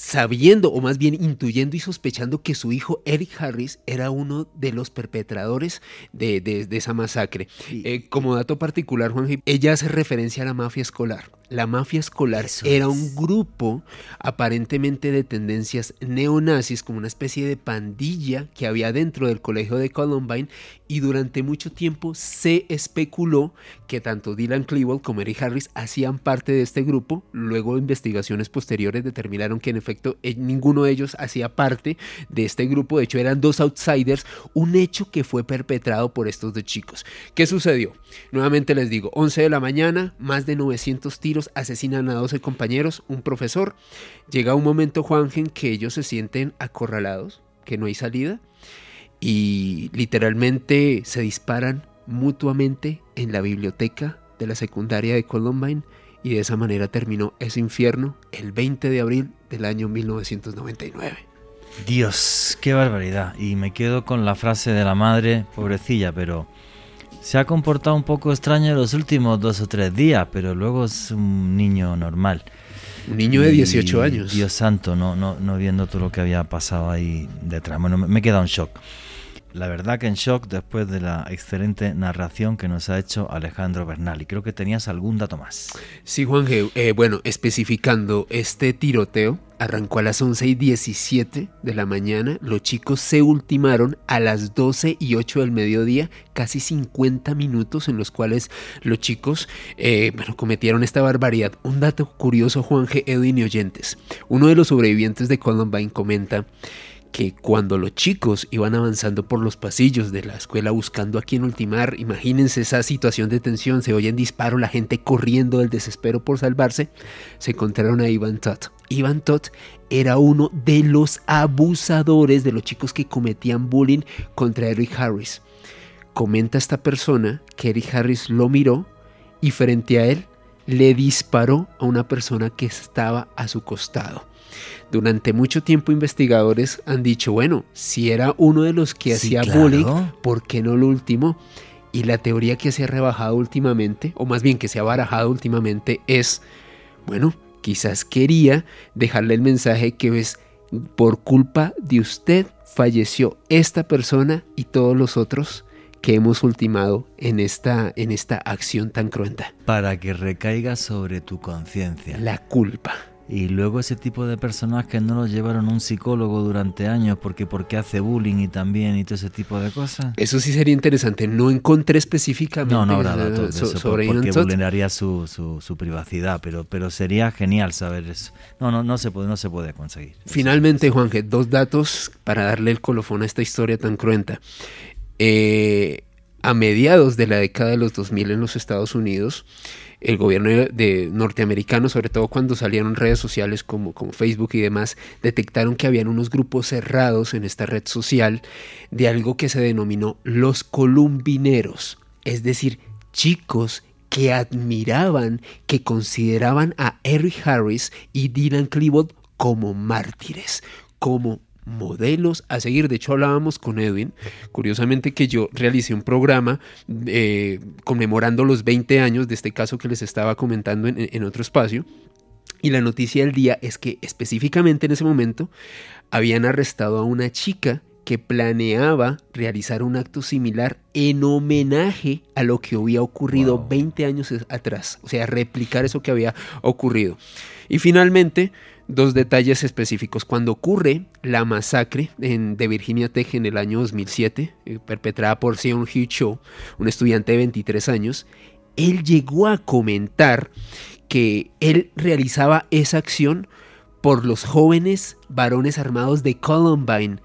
sabiendo o más bien intuyendo y sospechando que su hijo Eric Harris era uno de los perpetradores de, esa masacre. Eh, como dato particular, Juan, ella hace referencia a la mafia escolar. La mafia escolar era un grupo aparentemente de tendencias neonazis, como una especie de pandilla que había dentro del colegio de Columbine y durante mucho tiempo se especuló que tanto Dylan Klebold como Eric Harris hacían parte de este grupo. Luego investigaciones posteriores determinaron que en efecto eh, ninguno de ellos hacía parte de este grupo. De hecho eran dos outsiders, un hecho que fue perpetrado por estos dos chicos. ¿Qué sucedió? Nuevamente les digo, 11 de la mañana, más de 900 tiros asesinan a 12 compañeros, un profesor. Llega un momento, Juanjen, que ellos se sienten acorralados, que no hay salida, y literalmente se disparan mutuamente en la biblioteca de la secundaria de Columbine, y de esa manera terminó ese infierno el 20 de abril del año 1999. Dios, qué barbaridad. Y me quedo con la frase de la madre, pobrecilla, pero se ha comportado un poco extraño los últimos dos o tres días, pero luego es un niño normal. Un niño de 18 años. Dios santo, no, no, no viendo todo lo que había pasado ahí detrás. Bueno, me, me he quedado en shock. La verdad que en shock después de la excelente narración que nos ha hecho Alejandro Bernal. Y creo que tenías algún dato más. Sí, Juan G. eh, bueno, especificando, este tiroteo arrancó a las 11 y 17 de la mañana. Los chicos se ultimaron a las 12 y 8 del mediodía, casi 50 minutos en los cuales los chicos eh, bueno, cometieron esta barbaridad. Un dato curioso, Juan G. Edwin y oyentes. Uno de los sobrevivientes de Columbine comenta que cuando los chicos iban avanzando por los pasillos de la escuela buscando a quién ultimar, imagínense esa situación de tensión, se oyen disparos, la gente corriendo del desespero por salvarse, se encontraron a Ivan Todd. Ivan Todd era uno de los abusadores de los chicos que cometían bullying contra Eric Harris. Comenta esta persona que Eric Harris lo miró y frente a él le disparó a una persona que estaba a su costado. Durante mucho tiempo investigadores han dicho, bueno, si era uno de los que Sí, hacía claro. bullying, ¿por qué no lo ultimó? Y la teoría que se ha rebajado últimamente, o más bien que se ha barajado últimamente, es, bueno, quizás quería dejarle el mensaje que es, por culpa de usted falleció esta persona y todos los otros que hemos ultimado en esta, en esta acción tan cruenta. Para que recaiga sobre tu conciencia. La culpa. Y luego ese tipo de personas que no los llevaron a un psicólogo durante años porque porque hace bullying y también y todo ese tipo de cosas. Eso sí sería interesante. No encontré específicamente No, no eh, datos de so- eso sobre porque vulneraría su, su, su privacidad, pero, pero sería genial saber eso. No, no, no se puede, no se puede conseguir. Finalmente, Juanje, dos datos para darle el colofón a esta historia tan cruenta. Eh, a mediados de la década de los 2000 en los Estados Unidos, el gobierno de, norteamericano, sobre todo cuando salieron redes sociales como, Facebook y demás, detectaron que habían unos grupos cerrados en esta red social de algo que se denominó los columbineros, es decir, chicos que admiraban, que consideraban a Eric Harris y Dylan Klebold como mártires, como modelos a seguir. De hecho, hablábamos con Edwin, curiosamente que yo realicé un programa eh, conmemorando los 20 años de este caso que les estaba comentando en, en otro espacio. Y la noticia del día es que específicamente en ese momento habían arrestado a una chica que planeaba realizar un acto similar en homenaje a lo que había ocurrido Wow. 20 años atrás, o sea, replicar eso que había ocurrido. Y finalmente, dos detalles específicos. Cuando ocurre la masacre en- de Virginia Tech en el año 2007, eh, perpetrada por Hugh Cho, un estudiante de 23 años, él llegó a comentar que él realizaba esa acción por los jóvenes varones armados de Columbine,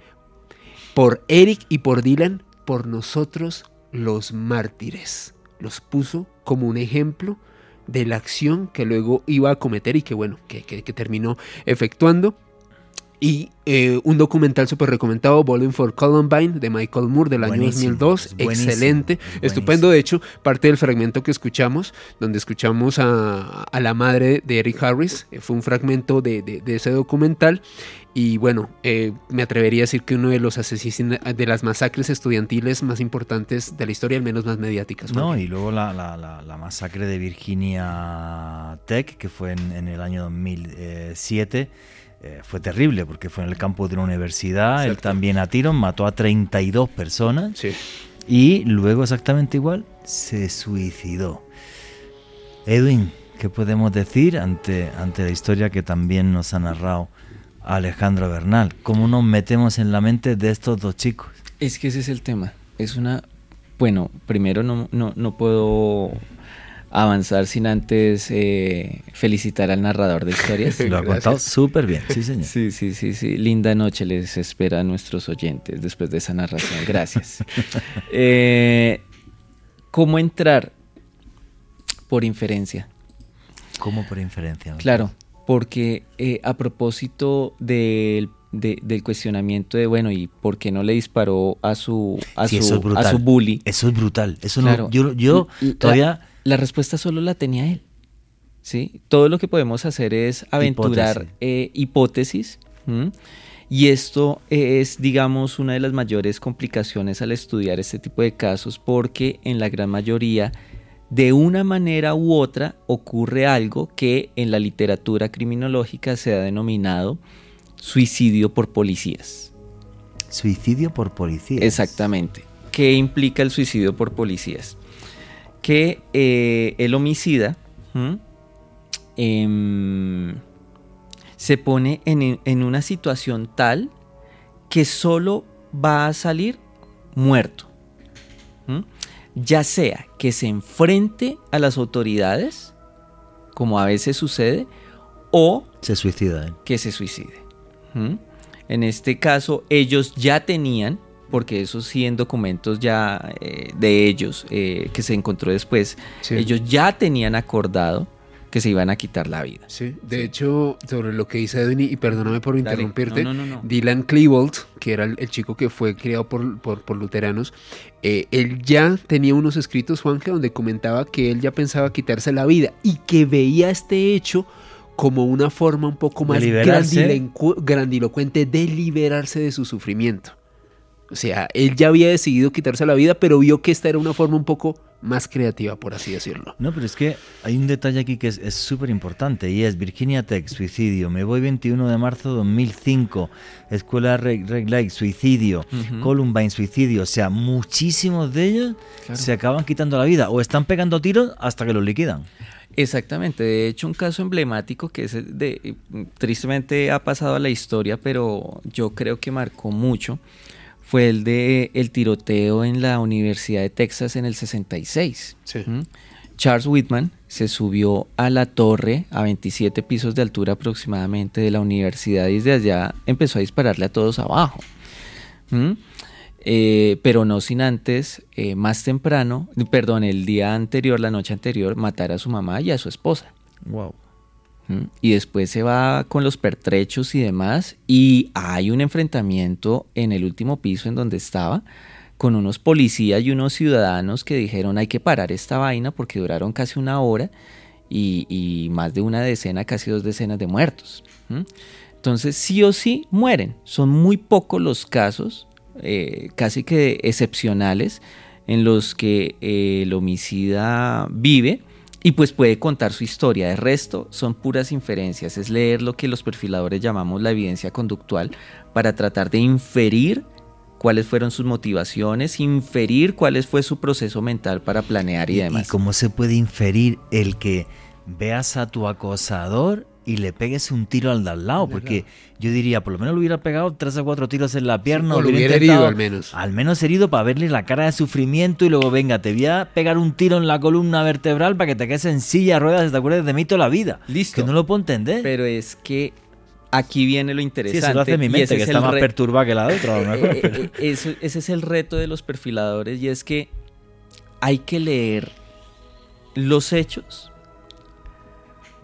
por Eric y por Dylan, por nosotros los mártires. Los puso como un ejemplo de la acción que luego iba a cometer y que bueno, que, que- que terminó efectuando. Y eh, un documental súper recomendado, Bowling for Columbine, de Michael Moore, del año Buenísimo, 2002. es buenísimo, Excelente, buenísimo. estupendo. De hecho, parte del fragmento que escuchamos, donde escuchamos a, a la madre de Eric Harris, eh, fue un fragmento de, de- de ese documental. Y bueno, eh, me atrevería a decir que uno de los asesinos, de las masacres estudiantiles más importantes de la historia, al menos más mediáticas. No, y luego la, la- la- la masacre de Virginia Tech, que fue en, en el año 2007, eh, fue terrible porque fue en el campo de una universidad. Él también a tiro mató a 32 personas Sí. y luego exactamente igual se suicidó. Edwin, ¿qué podemos decir ante, ante la historia que también nos ha narrado Alejandro Bernal? ¿Cómo nos metemos en la mente de estos dos chicos? Es que ese es el tema. Es una. Bueno, primero no, no, no puedo avanzar sin antes eh, felicitar al narrador de historias. Lo ha contado súper bien, sí señor. Sí, sí, sí, sí. Linda noche les espera a nuestros oyentes después de esa narración. Gracias. Eh, ¿Cómo entrar? Por inferencia. ¿Cómo por inferencia? Claro, porque eh, a propósito del, de- del cuestionamiento de, bueno, ¿y por qué no le disparó a su, a Sí, su, eso es brutal. a su bully? Eso es brutal. Eso no- yo, yo La- todavía La respuesta solo la tenía él. ¿sí? Todo lo que podemos hacer es aventurar Hipótesis. eh. Y esto es, digamos, una de las mayores complicaciones al estudiar este tipo de casos porque en la gran mayoría de una manera u otra ocurre algo que en la literatura criminológica se ha denominado suicidio por policías. Suicidio por policía. Exactamente. ¿Qué implica el suicidio por policías? Que eh, el homicida ¿m? em, se pone en, en una situación tal que solo va a salir muerto. ¿m? Ya sea que se enfrente a las autoridades, como a veces sucede, o Se suicida. ¿eh? que se suicide. ¿Mm? En este caso, ellos ya tenían, porque eso sí en documentos ya eh, de ellos eh, que se encontró después, Sí. ellos ya tenían acordado que se iban a quitar la vida. Sí, de hecho, sobre lo que dice Edwin, y perdóname por Dale. interrumpirte, No, no, no, no. Dylan Klebold, que era el, el chico que fue criado por, por, por luteranos, eh, él ya tenía unos escritos, Juanje, donde comentaba que él ya pensaba quitarse la vida y que veía este hecho como una forma un poco más grandilocuente de liberarse de su sufrimiento. O sea, él ya había decidido quitarse la vida, pero vio que esta era una forma un poco más creativa, por así decirlo. No, pero es que hay un detalle aquí que es súper importante y es Virginia Tech, suicidio. Me voy 21 de marzo de 2005. Escuela Red, Red Lake, suicidio. Columbine, suicidio. O sea, muchísimos de ellos Claro. se acaban quitando la vida o están pegando tiros hasta que los liquidan. Exactamente, de hecho un caso emblemático que es de, tristemente ha pasado a la historia, pero yo creo que marcó mucho, fue el de el tiroteo en la Universidad de Texas en el 66. Sí. ¿Mm? Charles Whitman se subió a la torre a 27 pisos de altura aproximadamente de la universidad y desde allá empezó a dispararle a todos abajo. ¿Mm? Eh, pero no sin antes, eh, más temprano, perdón, el día anterior, la noche anterior, matar a su mamá y a su esposa. Wow. Y después se va con los pertrechos y demás. Y hay un enfrentamiento en el último piso en donde estaba con unos policías y unos ciudadanos que dijeron hay que parar esta vaina porque duraron casi una hora y, más de una decena, casi dos decenas de muertos. Entonces sí o sí mueren. Son muy pocos los casos, eh, casi que excepcionales, en los que eh, el homicida vive y pues puede contar su historia. De resto, son puras inferencias. Es leer lo que los perfiladores llamamos la evidencia conductual para tratar de inferir cuáles fueron sus motivaciones, inferir cuál fue su proceso mental para planear y ¿Y, demás. cómo se puede inferir el que veas a tu acosador y le pegues un tiro al de al lado? Porque yo diría, por lo menos le hubiera pegado tres o cuatro tiros en la pierna. o lo hubiera herido al menos. Al menos herido para verle la cara de sufrimiento y luego, venga, te voy a pegar un tiro en la columna vertebral para que te quedes en silla ruedas te acuerdes de mí toda la vida. Listo. Que no lo puedo entender. Pero es que aquí viene lo sí, interesante. eso lo hace mi mente, que es está más perturbada que la otra. mejor, Eh, eh, eh, eso- ese es el reto de los perfiladores y es que hay que leer los hechos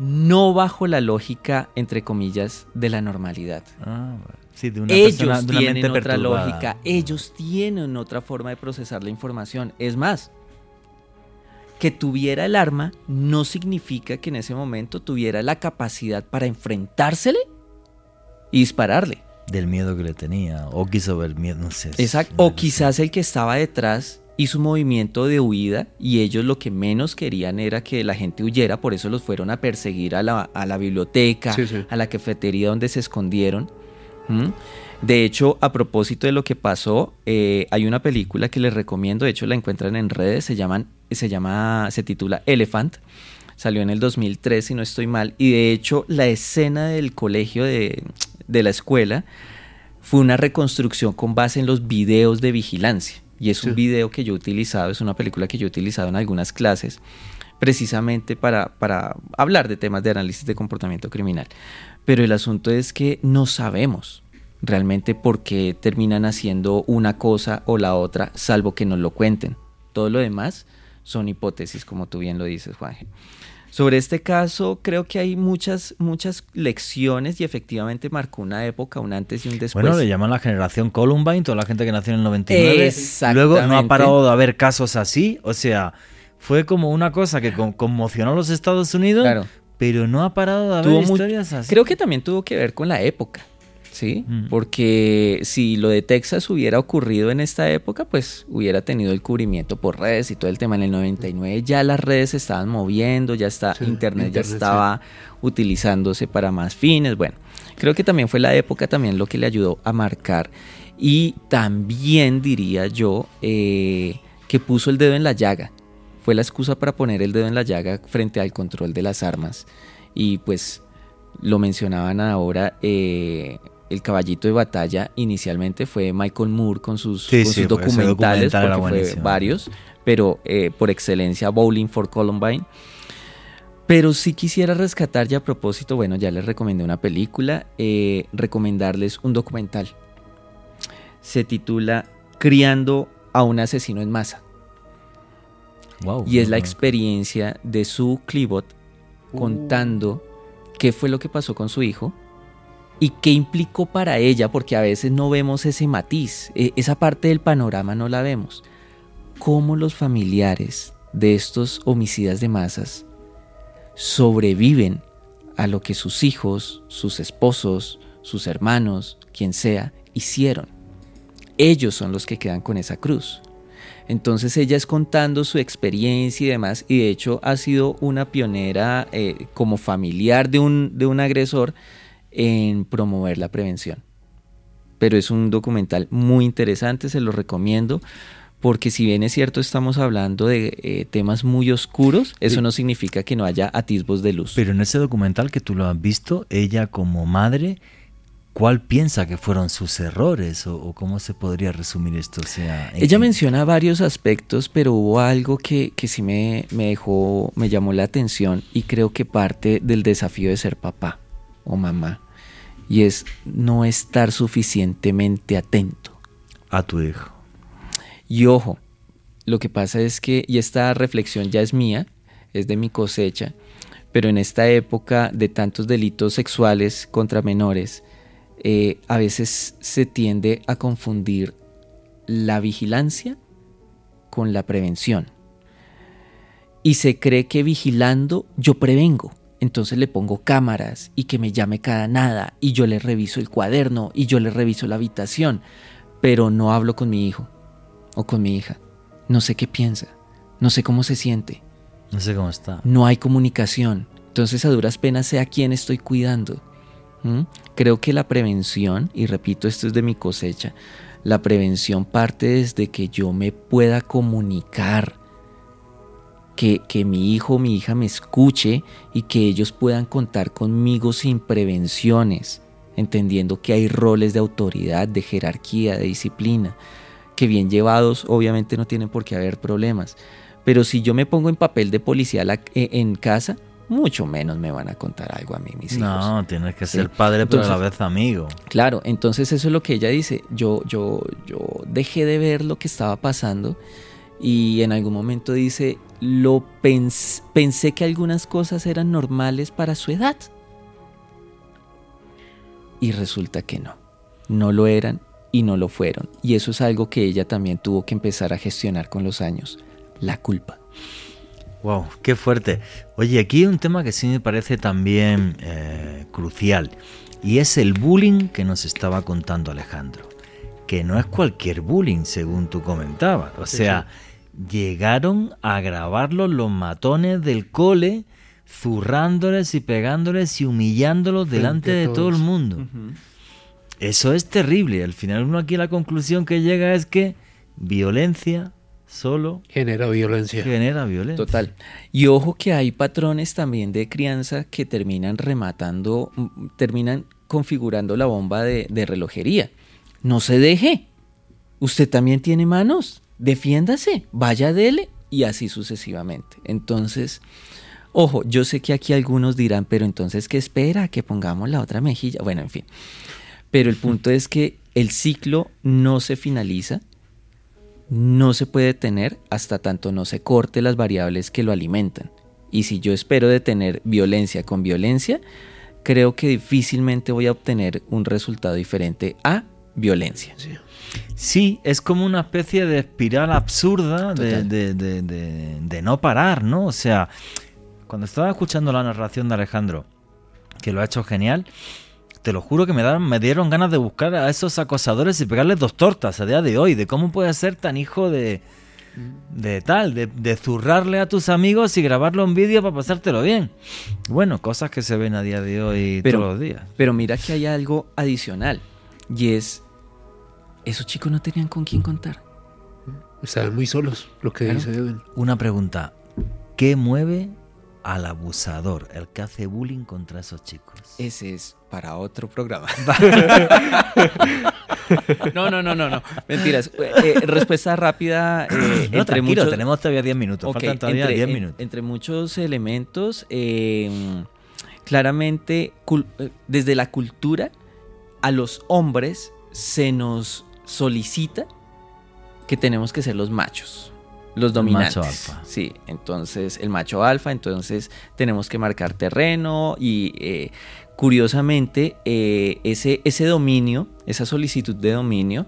no bajo la lógica, entre comillas, de la normalidad. Ah. Sí, de una ellos persona, de una tienen mente otra perturbada. lógica, ellos tienen otra forma de procesar la información. Es más, que tuviera el arma no significa que en ese momento tuviera la capacidad para enfrentársele y dispararle. Del miedo que le tenía. O quiso ver miedo, no sé. Exacto. O quizás el que estaba detrás hizo un movimiento de huida y ellos lo que menos querían era que la gente huyera, por eso los fueron a perseguir a la, a la biblioteca, Sí, sí. a la cafetería donde se escondieron. ¿Mm? De hecho, a propósito de lo que pasó, eh, hay una película que les recomiendo, de hecho la encuentran en redes, se, llaman, se llama, se titula Elephant, salió en el 2003 si no estoy mal, y de hecho la escena del colegio de, de la escuela fue una reconstrucción con base en los videos de vigilancia. Y es un video que yo he utilizado, es una película que yo he utilizado en algunas clases, precisamente para, para hablar de temas de análisis de comportamiento criminal. Pero el asunto es que no sabemos realmente por qué terminan haciendo una cosa o la otra, salvo que nos lo cuenten. Todo lo demás son hipótesis, como tú bien lo dices, Juanje. Sobre este caso, creo que hay muchas, muchas lecciones y efectivamente marcó una época, un antes y un después. Bueno, le llaman la generación Columbine, toda la gente que nació en el 99. Exactamente. Luego no ha parado de haber casos así. O sea, fue como una cosa que con- conmocionó a los Estados Unidos, Claro. pero no ha parado de haber Tuvo historias así. Creo que también tuvo que ver con la época. ¿Sí? Mm. Porque si lo de Texas hubiera ocurrido en esta época, pues hubiera tenido el cubrimiento por redes y todo el tema. En el 99 ya las redes se estaban moviendo, ya está, Sí, internet, internet, ya estaba utilizándose para más fines. Bueno, creo que también fue la época también lo que le ayudó a marcar. Y también diría yo eh, que puso el dedo en la llaga. Fue la excusa para poner el dedo en la llaga frente al control de las armas. Y pues lo mencionaban ahora, eh, el caballito de batalla inicialmente fue Michael Moore con sus, Sí, con sí, sus ese documentales, documental porque fue buenísimo. varios, pero eh, por excelencia Bowling for Columbine. Pero sí quisiera rescatar ya a propósito, bueno, ya les recomendé una película, eh, recomendarles un documental. Se titula Criando a un asesino en masa. Wow. Y es la experiencia de Sue Clibot contando qué fue lo que pasó con su hijo y qué implicó para ella, porque a veces no vemos ese matiz, e- esa parte del panorama no la vemos. Cómo los familiares de estos homicidas de masas sobreviven a lo que sus hijos, sus esposos, sus hermanos, quien sea, hicieron. Ellos son los que quedan con esa cruz. Entonces ella es contando su experiencia y demás, y de hecho ha sido una pionera eh, como familiar de un, de un agresor en promover la prevención. Pero es un documental muy interesante, se lo recomiendo, porque si bien es cierto estamos hablando de eh, temas muy oscuros, eso no significa que no haya atisbos de luz. Pero en ese documental que tú lo has visto, ella como madre, ¿cuál piensa que fueron sus errores? ¿O, o cómo se podría resumir esto? O sea, en- Ella menciona varios aspectos, pero hubo algo que, que sí me, me dejó, me llamó la atención y creo que parte del desafío de ser papá o mamá. Y es no estar suficientemente atento. a tu hijo. Y ojo, lo que pasa es que, y esta reflexión ya es mía, es de mi cosecha, pero en esta época de tantos delitos sexuales contra menores, eh, a veces se tiende a confundir la vigilancia con la prevención. Y se cree que vigilando yo prevengo. Entonces le pongo cámaras y que me llame cada nada y yo le reviso el cuaderno y yo le reviso la habitación, pero no hablo con mi hijo o con mi hija. No sé qué piensa, no sé cómo se siente, No sé cómo está. no hay comunicación. Entonces a duras penas sé a quién estoy cuidando. ¿Mm? Creo que la prevención, y repito, esto es de mi cosecha, la prevención parte desde que yo me pueda comunicar, que, que mi hijo o mi hija me escuche y que ellos puedan contar conmigo sin prevenciones, entendiendo que hay roles de autoridad, de jerarquía, de disciplina, que bien llevados obviamente no tienen por qué haber problemas. Pero si yo me pongo en papel de policía la- eh, en casa, mucho menos me van a contar algo a mí, mis hijos. No, tienes que Sí. ser padre, pero a la vez amigo. Claro, entonces eso es lo que ella dice. Yo, yo, yo dejé de ver lo que estaba pasando y en algún momento dice, lo pens- pensé que algunas cosas eran normales para su edad. Y resulta que no. No lo eran y no lo fueron. Y eso es algo que ella también tuvo que empezar a gestionar con los años. La culpa. Wow, qué fuerte. Oye, aquí hay un tema que sí me parece también eh, crucial y es el bullying que nos estaba contando Alejandro. Que no es cualquier bullying, según tú comentabas. O sea, llegaron a grabarlos los matones del cole, zurrándoles y pegándoles y humillándolos delante de todo el mundo. Eso es terrible. Al final uno aquí la conclusión que llega es que violencia solo Genera violencia. genera violencia. Total. Y ojo que hay patrones también de crianza que terminan rematando, terminan configurando la bomba de, de relojería. No se deje. Usted también tiene manos. Defiéndase. Vaya dele. Y así sucesivamente. Entonces, ojo, yo sé que aquí algunos dirán, pero entonces, ¿qué espera? Que pongamos la otra mejilla. Bueno, en fin. Pero el punto es que el ciclo no se finaliza no se puede detener hasta tanto no se corte las variables que lo alimentan. Y si yo espero detener violencia con violencia, creo que difícilmente voy a obtener un resultado diferente a violencia. Sí, es como una especie de espiral absurda de, de- de- de- no parar, ¿no? O sea, cuando estaba escuchando la narración de Alejandro, que lo ha hecho genial, te lo juro que me, dan, me dieron ganas de buscar a esos acosadores y pegarles dos tortas a día de hoy, de cómo puedes ser tan hijo de, de tal, de, de zurrarle a tus amigos y grabarlo en vídeo para pasártelo bien. Bueno, cosas que se ven a día de hoy Pero- todos los días. Pero mira que hay algo adicional. Y es, esos chicos no tenían con quién contar. Estaban muy solos, lo que Claro. dice Edwin. Una pregunta, ¿qué mueve al abusador, el que hace bullying contra esos chicos? Ese es para otro programa. no, no, no, no, no. Mentiras. Eh, eh, respuesta rápida. eh, No, entre muchos, tenemos todavía 10 minutos, faltan todavía entre, 10 en- minutos. entre muchos elementos, eh, claramente, cul- desde la cultura, a los hombres se nos solicita que tenemos que ser los machos, los dominantes. macho alfa. Sí, entonces el macho alfa, entonces tenemos que marcar terreno y eh, curiosamente eh, ese, ese dominio, esa solicitud de dominio,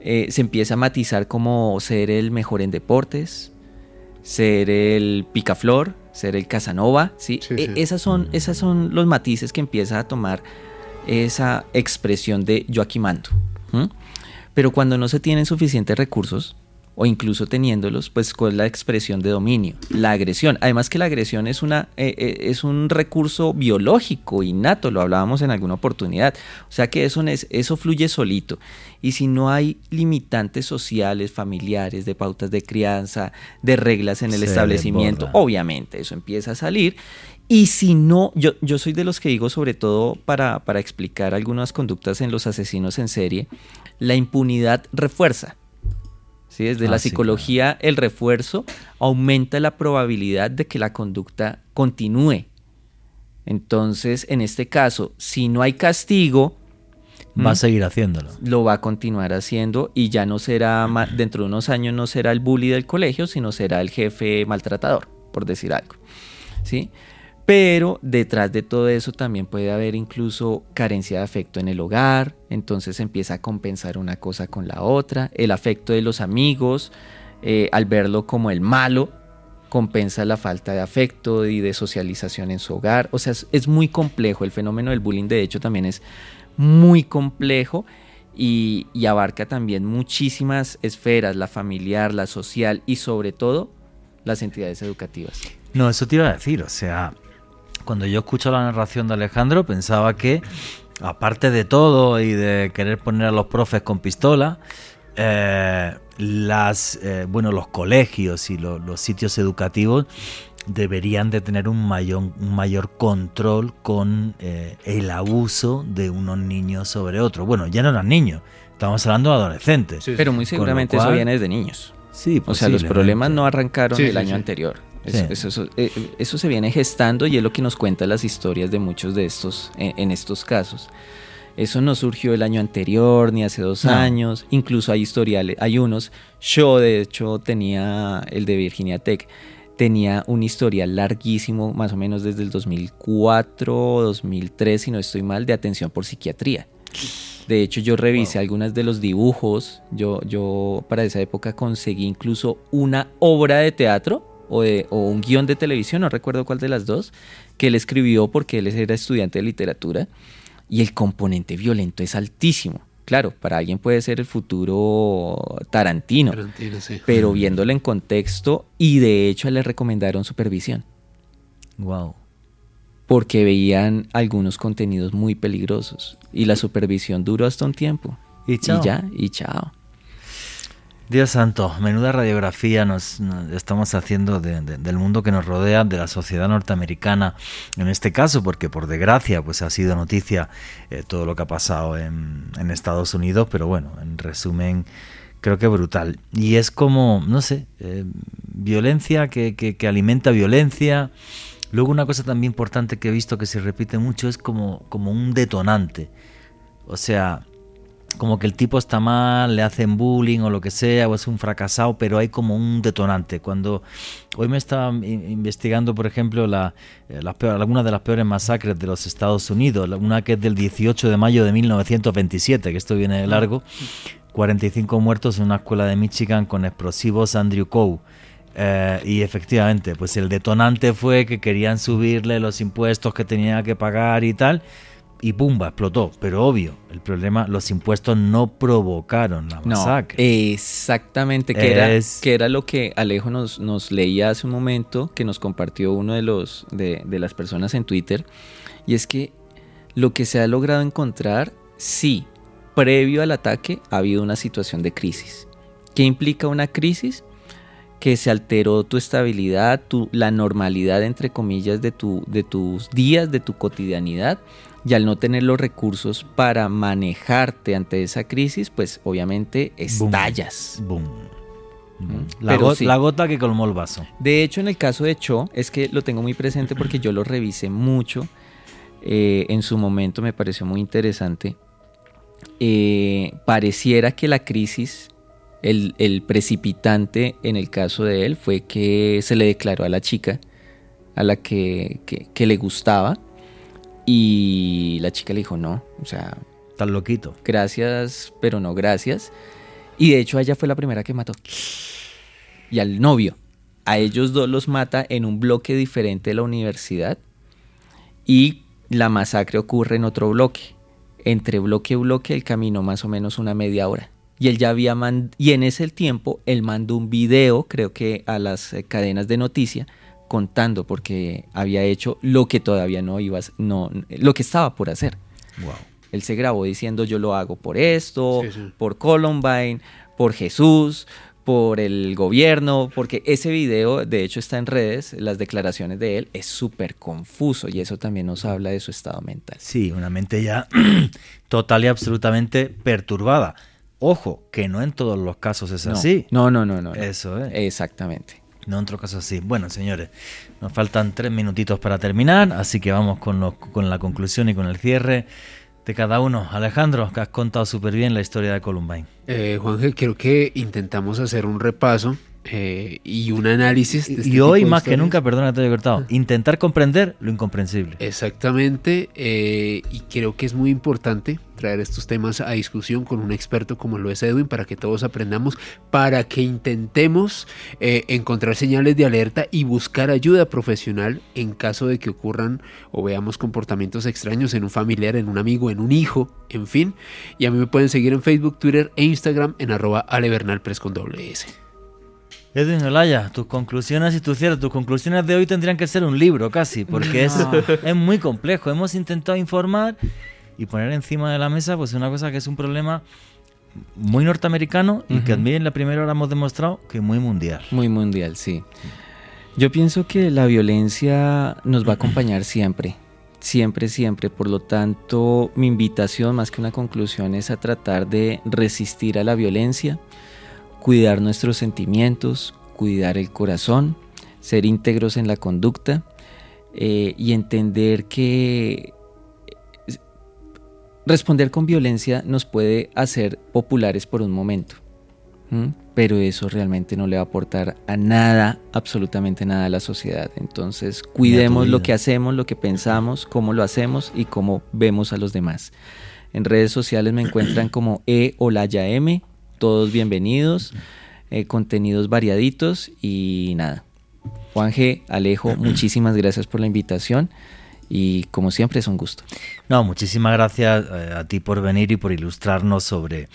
eh, se empieza a matizar como ser el mejor en deportes, ser el picaflor, ser el Casanova, ¿sí? Sí, E- sí. Esas, son, esas son los matices que empieza a tomar esa expresión de yo aquí mando. Pero cuando no se tienen suficientes recursos, o incluso teniéndolos, pues con la expresión de dominio, la agresión. Además que la agresión es, una, eh, eh, es un recurso biológico, innato, lo hablábamos en alguna oportunidad. O sea que eso, es- eso fluye solito. Y si no hay limitantes sociales, familiares, de pautas de crianza, de reglas en el Se establecimiento, obviamente eso empieza a salir. Y si no, yo, yo soy de los que digo, sobre todo para, para explicar algunas conductas en los asesinos en serie, la impunidad refuerza. ¿Sí? Desde Ah, la sí, psicología, el refuerzo aumenta la probabilidad de que la conducta continúe. Entonces, en este caso, si no hay castigo, Va a ¿m? seguir haciéndolo. lo va a continuar haciendo y ya no será, dentro de unos años no será el bully del colegio, sino será el jefe maltratador, por decir algo. ¿Sí? Pero detrás de todo eso también puede haber incluso carencia de afecto en el hogar, entonces empieza a compensar una cosa con la otra, el afecto de los amigos, eh, al verlo como el malo, compensa la falta de afecto y de socialización en su hogar, o sea, es, muy complejo, el fenómeno del bullying de hecho también es muy complejo y, y abarca también muchísimas esferas, la familiar, la social y sobre todo las entidades educativas. No, eso te iba a decir, o sea, cuando yo escucho la narración de Alejandro pensaba que, aparte de todo y de querer poner a los profes con pistola, eh, las, eh, bueno, los colegios y lo- los sitios educativos deberían de tener un mayor, un mayor control con eh, el abuso de unos niños sobre otros. Bueno, ya no eran niños, estamos hablando de adolescentes. Sí, Pero muy seguramente eso viene desde niños. Sí, O sea, los problemas no arrancaron Sí, el sí, año sí. Sí. Eso, eso- eso- eh, eso se viene gestando y es lo que nos cuentan las historias de muchos de estos, en, en estos casos. Eso no surgió el año anterior ni hace dos No. años. Incluso hay historiales, hay unos. Yo, de hecho, tenía el de Virginia Tech. Tenía un historial larguísimo, más o menos desde el 2004, 2003, si no estoy mal, de atención por psiquiatría. De hecho, yo revisé algunas de los dibujos. Yo, yo para esa época conseguí incluso una obra de teatro o, de- o un guion de televisión, no recuerdo cuál de las dos, que él escribió porque él era estudiante de literatura. Y el componente violento es altísimo. Claro, para alguien puede ser el futuro Tarantino, Tarantino, sí. pero viéndolo en contexto, y de hecho le recomendaron supervisión Wow. porque veían algunos contenidos muy peligrosos y la supervisión duró hasta un tiempo. Y chao. ya, y chao. Dios santo, menuda radiografía nos, estamos haciendo de- de- del mundo que nos rodea, de la sociedad norteamericana, en este caso, porque por desgracia pues ha sido noticia eh, todo lo que ha pasado en, en Estados Unidos, pero bueno, en resumen, creo que brutal. Y es como, no sé, eh, violencia que, que- que alimenta violencia. Luego una cosa también importante que he visto que se repite mucho es como, como un detonante. O sea, como que el tipo está mal, le hacen bullying o lo que sea, o es un fracasado, pero hay como un detonante. Cuando hoy me estaba in- investigando, por ejemplo, la, eh, algunas de las peores masacres de los Estados Unidos, una que es del 18 de mayo de 1927, que esto viene de largo, 45 muertos en una escuela de Michigan con explosivos Andrew Coe. Eh, y efectivamente, pues el detonante fue que querían subirle los impuestos que tenía que pagar y tal. Y pumba, explotó. Pero obvio, el problema, los impuestos no provocaron la No, masacre. exactamente, que, era, que era lo que Alejo nos, nos leía hace un momento, que nos compartió uno de, los, de, de las personas en Twitter, y es que lo que se ha logrado encontrar, sí, previo al ataque ha habido una situación de crisis. ¿Qué implica una crisis? Que se alteró tu estabilidad, tu, la normalidad, entre comillas, de, tu, de tus días, de tu cotidianidad, y al no tener los recursos para manejarte ante esa crisis, pues obviamente estallas. Boom. Boom. La, Pero go- sí. la gota que colmó el vaso. De hecho, en el caso de Cho, es que lo tengo muy presente porque yo lo revisé mucho. eh, en su momento me pareció muy interesante. Eh, pareciera que la crisis, el, el precipitante en el caso de él fue que se le declaró a la chica a la que, que- que le gustaba y la chica le dijo no, o sea, Tan loquito. gracias, pero no gracias. Y de hecho ella fue la primera que mató. Y al novio. A ellos dos los mata en un bloque diferente de la universidad. Y la masacre ocurre en otro bloque. Entre bloque y bloque el camino más o menos una media hora. Y él ya había y en ese tiempo él mandó un video, creo que a las eh, cadenas de noticia, contando porque había hecho lo que todavía no ibas, no, lo que estaba por hacer. Wow. Él se grabó diciendo yo lo hago por esto, Sí, sí. por Columbine, por Jesús, por el gobierno, porque ese video de hecho está en redes, las declaraciones de él es súper confuso y eso también nos habla de su estado mental. Sí, una mente ya total y absolutamente perturbada. Ojo, que no en todos los casos es No, así. No, no, no, no. no. Eso es. Exactamente. No en otros casos así. Bueno, señores, nos faltan tres minutitos para terminar, así que vamos con, con la conclusión y con el cierre de cada uno. Alejandro, que has contado súper bien la historia de Columbine. Eh, Juanje, creo que intentamos hacer un repaso eh, y un análisis. de este y hoy, más que nunca, perdona te haya cortado, intentar comprender lo incomprensible. Exactamente, eh, y creo que es muy importante traer estos temas a discusión con un experto como lo es Edwin para que todos aprendamos, para que intentemos eh, encontrar señales de alerta y buscar ayuda profesional en caso de que ocurran o veamos comportamientos extraños en un familiar, en un amigo, en un hijo, en fin. Y a mí me pueden seguir en Facebook, Twitter e Instagram en arroba alebernalpres con doble S. Edwin Olaya, tus conclusiones y tus cierres, tus conclusiones de hoy tendrían que ser un libro casi, porque es, es muy complejo. Hemos intentado informar y poner encima de la mesa pues una cosa que es un problema muy norteamericano y que Ujú. también en la primera hora hemos demostrado que muy mundial. Muy mundial, sí. Yo pienso que la violencia nos va a acompañar siempre, siempre, siempre. Por lo tanto, mi invitación, más que una conclusión, es a tratar de resistir a la violencia, cuidar nuestros sentimientos, cuidar el corazón, ser íntegros en la conducta eh, y entender que eh, responder con violencia nos puede hacer populares por un momento. Pero eso realmente no le va a aportar a nada, absolutamente nada a la sociedad. Entonces, cuidemos lo que hacemos, lo que pensamos, cómo lo hacemos y cómo vemos a los demás. En redes sociales me encuentran como E Olaya M, todos bienvenidos, eh, contenidos variaditos y nada. Juan G, Alejo, muchísimas gracias por la invitación y como siempre es un gusto. No, muchísimas gracias eh, a ti por venir y por ilustrarnos sobre,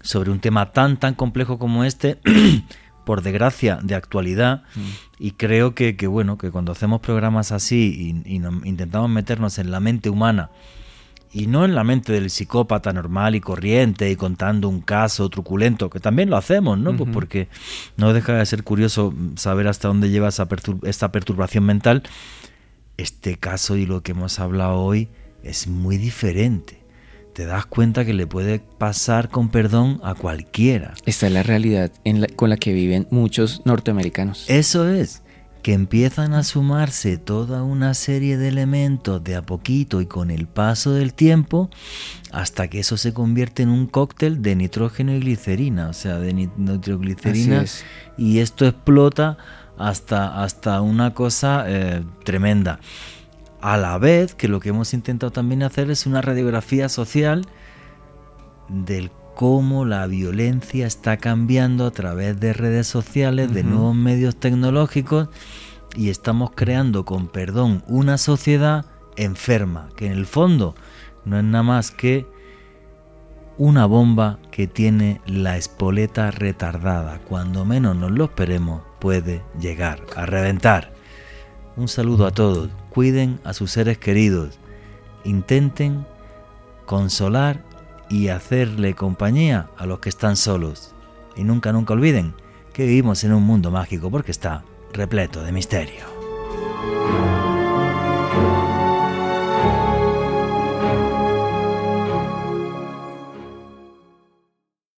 sobre un tema tan, tan complejo como este, por desgracia, de actualidad. Y creo que, que, bueno, que cuando hacemos programas así y, y nos- intentamos meternos en la mente humana, y no en la mente del psicópata normal y corriente y contando un caso truculento, que también lo hacemos, ¿no? Pues Ujú. porque no deja de ser curioso saber hasta dónde lleva esa pertur- esta perturbación mental. Este caso y lo que hemos hablado hoy es muy diferente. Te das cuenta que le puede pasar con perdón a cualquiera. Esta es la realidad en la- con la que viven muchos norteamericanos. Eso es, que empiezan a sumarse toda una serie de elementos de a poquito y con el paso del tiempo hasta que eso se convierte en un cóctel de nitrógeno y glicerina, o sea, de ni- nitroglicerina es. y esto explota hasta, hasta una cosa eh, tremenda. A la vez que lo que hemos intentado también hacer es una radiografía social del cómo la violencia está cambiando a través de redes sociales, de nuevos medios tecnológicos y estamos creando, con perdón, una sociedad enferma, que en el fondo no es nada más que una bomba que tiene la espoleta retardada. Cuando menos nos lo esperemos, puede llegar a reventar. Un saludo a todos. Cuiden a sus seres queridos. Intenten consolar y hacerle compañía a los que están solos. Y nunca, nunca olviden que vivimos en un mundo mágico porque está repleto de misterio.